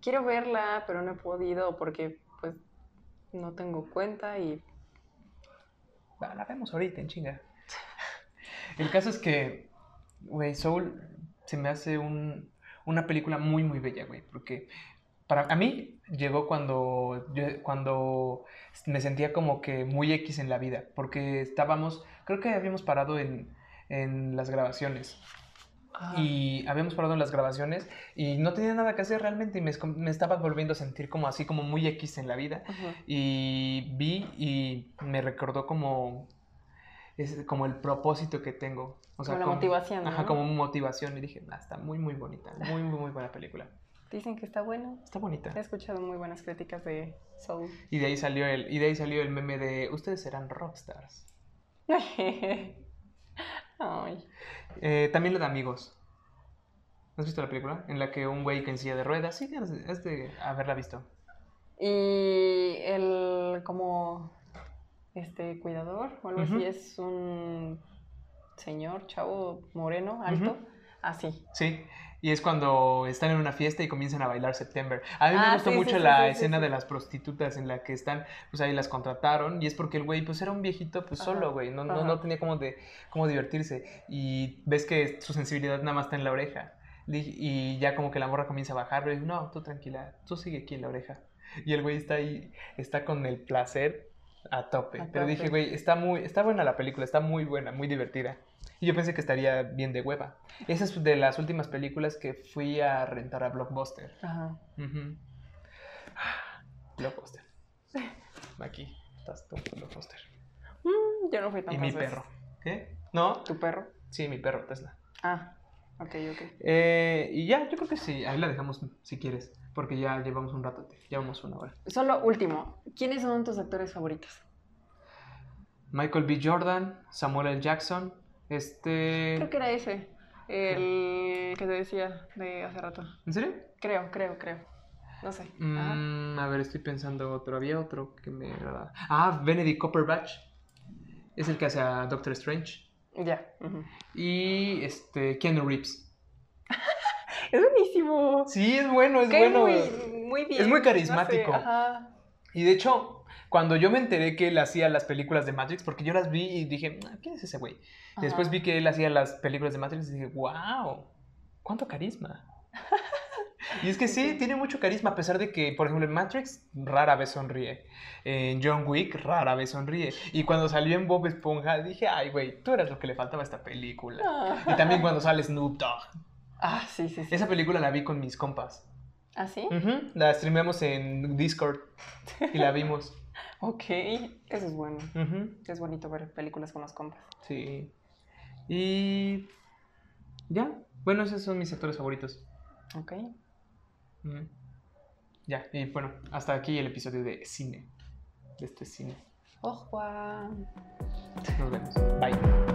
S2: Quiero verla, pero no he podido porque pues no tengo cuenta y
S1: la vemos ahorita en chinga. El caso es que, güey, Soul se me hace un- una película muy, muy bella, güey, porque para a mí llegó cuando, yo- cuando me sentía como que muy X en la vida, porque estábamos, creo que habíamos parado en, en las grabaciones. Y habíamos parado en las grabaciones y no tenía nada que hacer realmente y me, me estaba volviendo a sentir como así, como muy X en la vida. Y vi y me recordó como, es como el propósito que tengo. O sea,
S2: Como la motivación,
S1: Ajá,
S2: ¿no?
S1: como motivación. Y dije, "Ah, está muy, muy bonita. Muy, muy, muy buena película.
S2: Dicen que está bueno.
S1: Está bonita.
S2: He escuchado muy buenas críticas de Soul.
S1: Y de ahí salió el, y de ahí salió el meme de, ustedes serán rockstars. <laughs>
S2: Ay.
S1: Eh, también lo de Amigos. ¿Has visto la película? En la que un güey que en silla de ruedas, sí, es de haberla visto.
S2: Y el como este cuidador o algo así es un señor, chavo, moreno, alto. Así.
S1: Sí, y es cuando están en una fiesta y comienzan a bailar September. A mí me
S2: Ah,
S1: gustó
S2: sí,
S1: mucho
S2: sí,
S1: la
S2: sí,
S1: escena de las prostitutas en la que están, pues ahí las contrataron y es porque el güey pues era un viejito pues
S2: Ajá,
S1: solo, güey, no, no, no tenía como de cómo divertirse y ves que su sensibilidad nada más está en la oreja. Y ya como que la morra comienza a bajar, pero dice, no, tú tranquila, tú sigue aquí en la oreja. Y el güey está ahí, está con el placer a tope.
S2: A
S1: Pero dije, güey, está muy, está buena la película, está muy buena, muy divertida. Y yo pensé que estaría bien de hueva. Esa es de las últimas películas que fui a rentar a Blockbuster.
S2: Ajá.
S1: Ujú. Ah, Blockbuster. Aquí estás tú, Blockbuster.
S2: Mm, yo no fui
S1: Y
S2: tantas
S1: mi
S2: veces.
S1: perro. ¿Qué? ¿No?
S2: ¿Tu perro?
S1: Sí, mi perro, Tesla.
S2: Ah, ok, ok.
S1: Eh, y ya, yo creo que sí. Ahí la dejamos si quieres. Porque ya llevamos un rato. Llevamos una hora.
S2: Solo último. ¿Quiénes son tus actores favoritos?
S1: Michael B. Jordan, Samuel L. Jackson. Este.
S2: Creo que era ese. El que te decía de hace rato.
S1: ¿En serio?
S2: Creo, creo, creo. No sé.
S1: Mm, a ver, estoy pensando otro. Había otro que me agradaba. Ah, Benedict Cumberbatch. Es el que hace a Doctor Strange.
S2: Ya.
S1: Y este, Keanu Reeves.
S2: Es buenísimo.
S1: Sí, es bueno, es
S2: Cae
S1: bueno.
S2: muy, muy bien.
S1: Es muy
S2: no sé,
S1: carismático.
S2: ajá.
S1: Y de hecho, cuando yo me enteré que él hacía las películas de Matrix, porque yo las vi y dije, "Ah, ¿quién es ese güey? Después vi que él hacía las películas de Matrix y dije, wow, cuánto carisma. <laughs> y es que sí, tiene mucho carisma, a pesar de que, por ejemplo, en Matrix rara vez sonríe. En John Wick rara vez sonríe. Y cuando salió en Bob Esponja dije, ay, güey, tú eras lo que le faltaba a esta película.
S2: Ah.
S1: Y también cuando sale Snoop Dogg.
S2: Ah, sí, sí, sí.
S1: Esa película la vi con mis compas.
S2: ¿Ah, sí?
S1: La streameamos en Discord y la vimos. <laughs>
S2: Ok. Eso es bueno. Es bonito ver películas con los compas.
S1: Sí. Y ya. Bueno, esos son mis actores favoritos.
S2: Ok.
S1: Ya, y bueno, hasta aquí el episodio de cine. De este cine.
S2: Ojo.
S1: Nos vemos. Bye.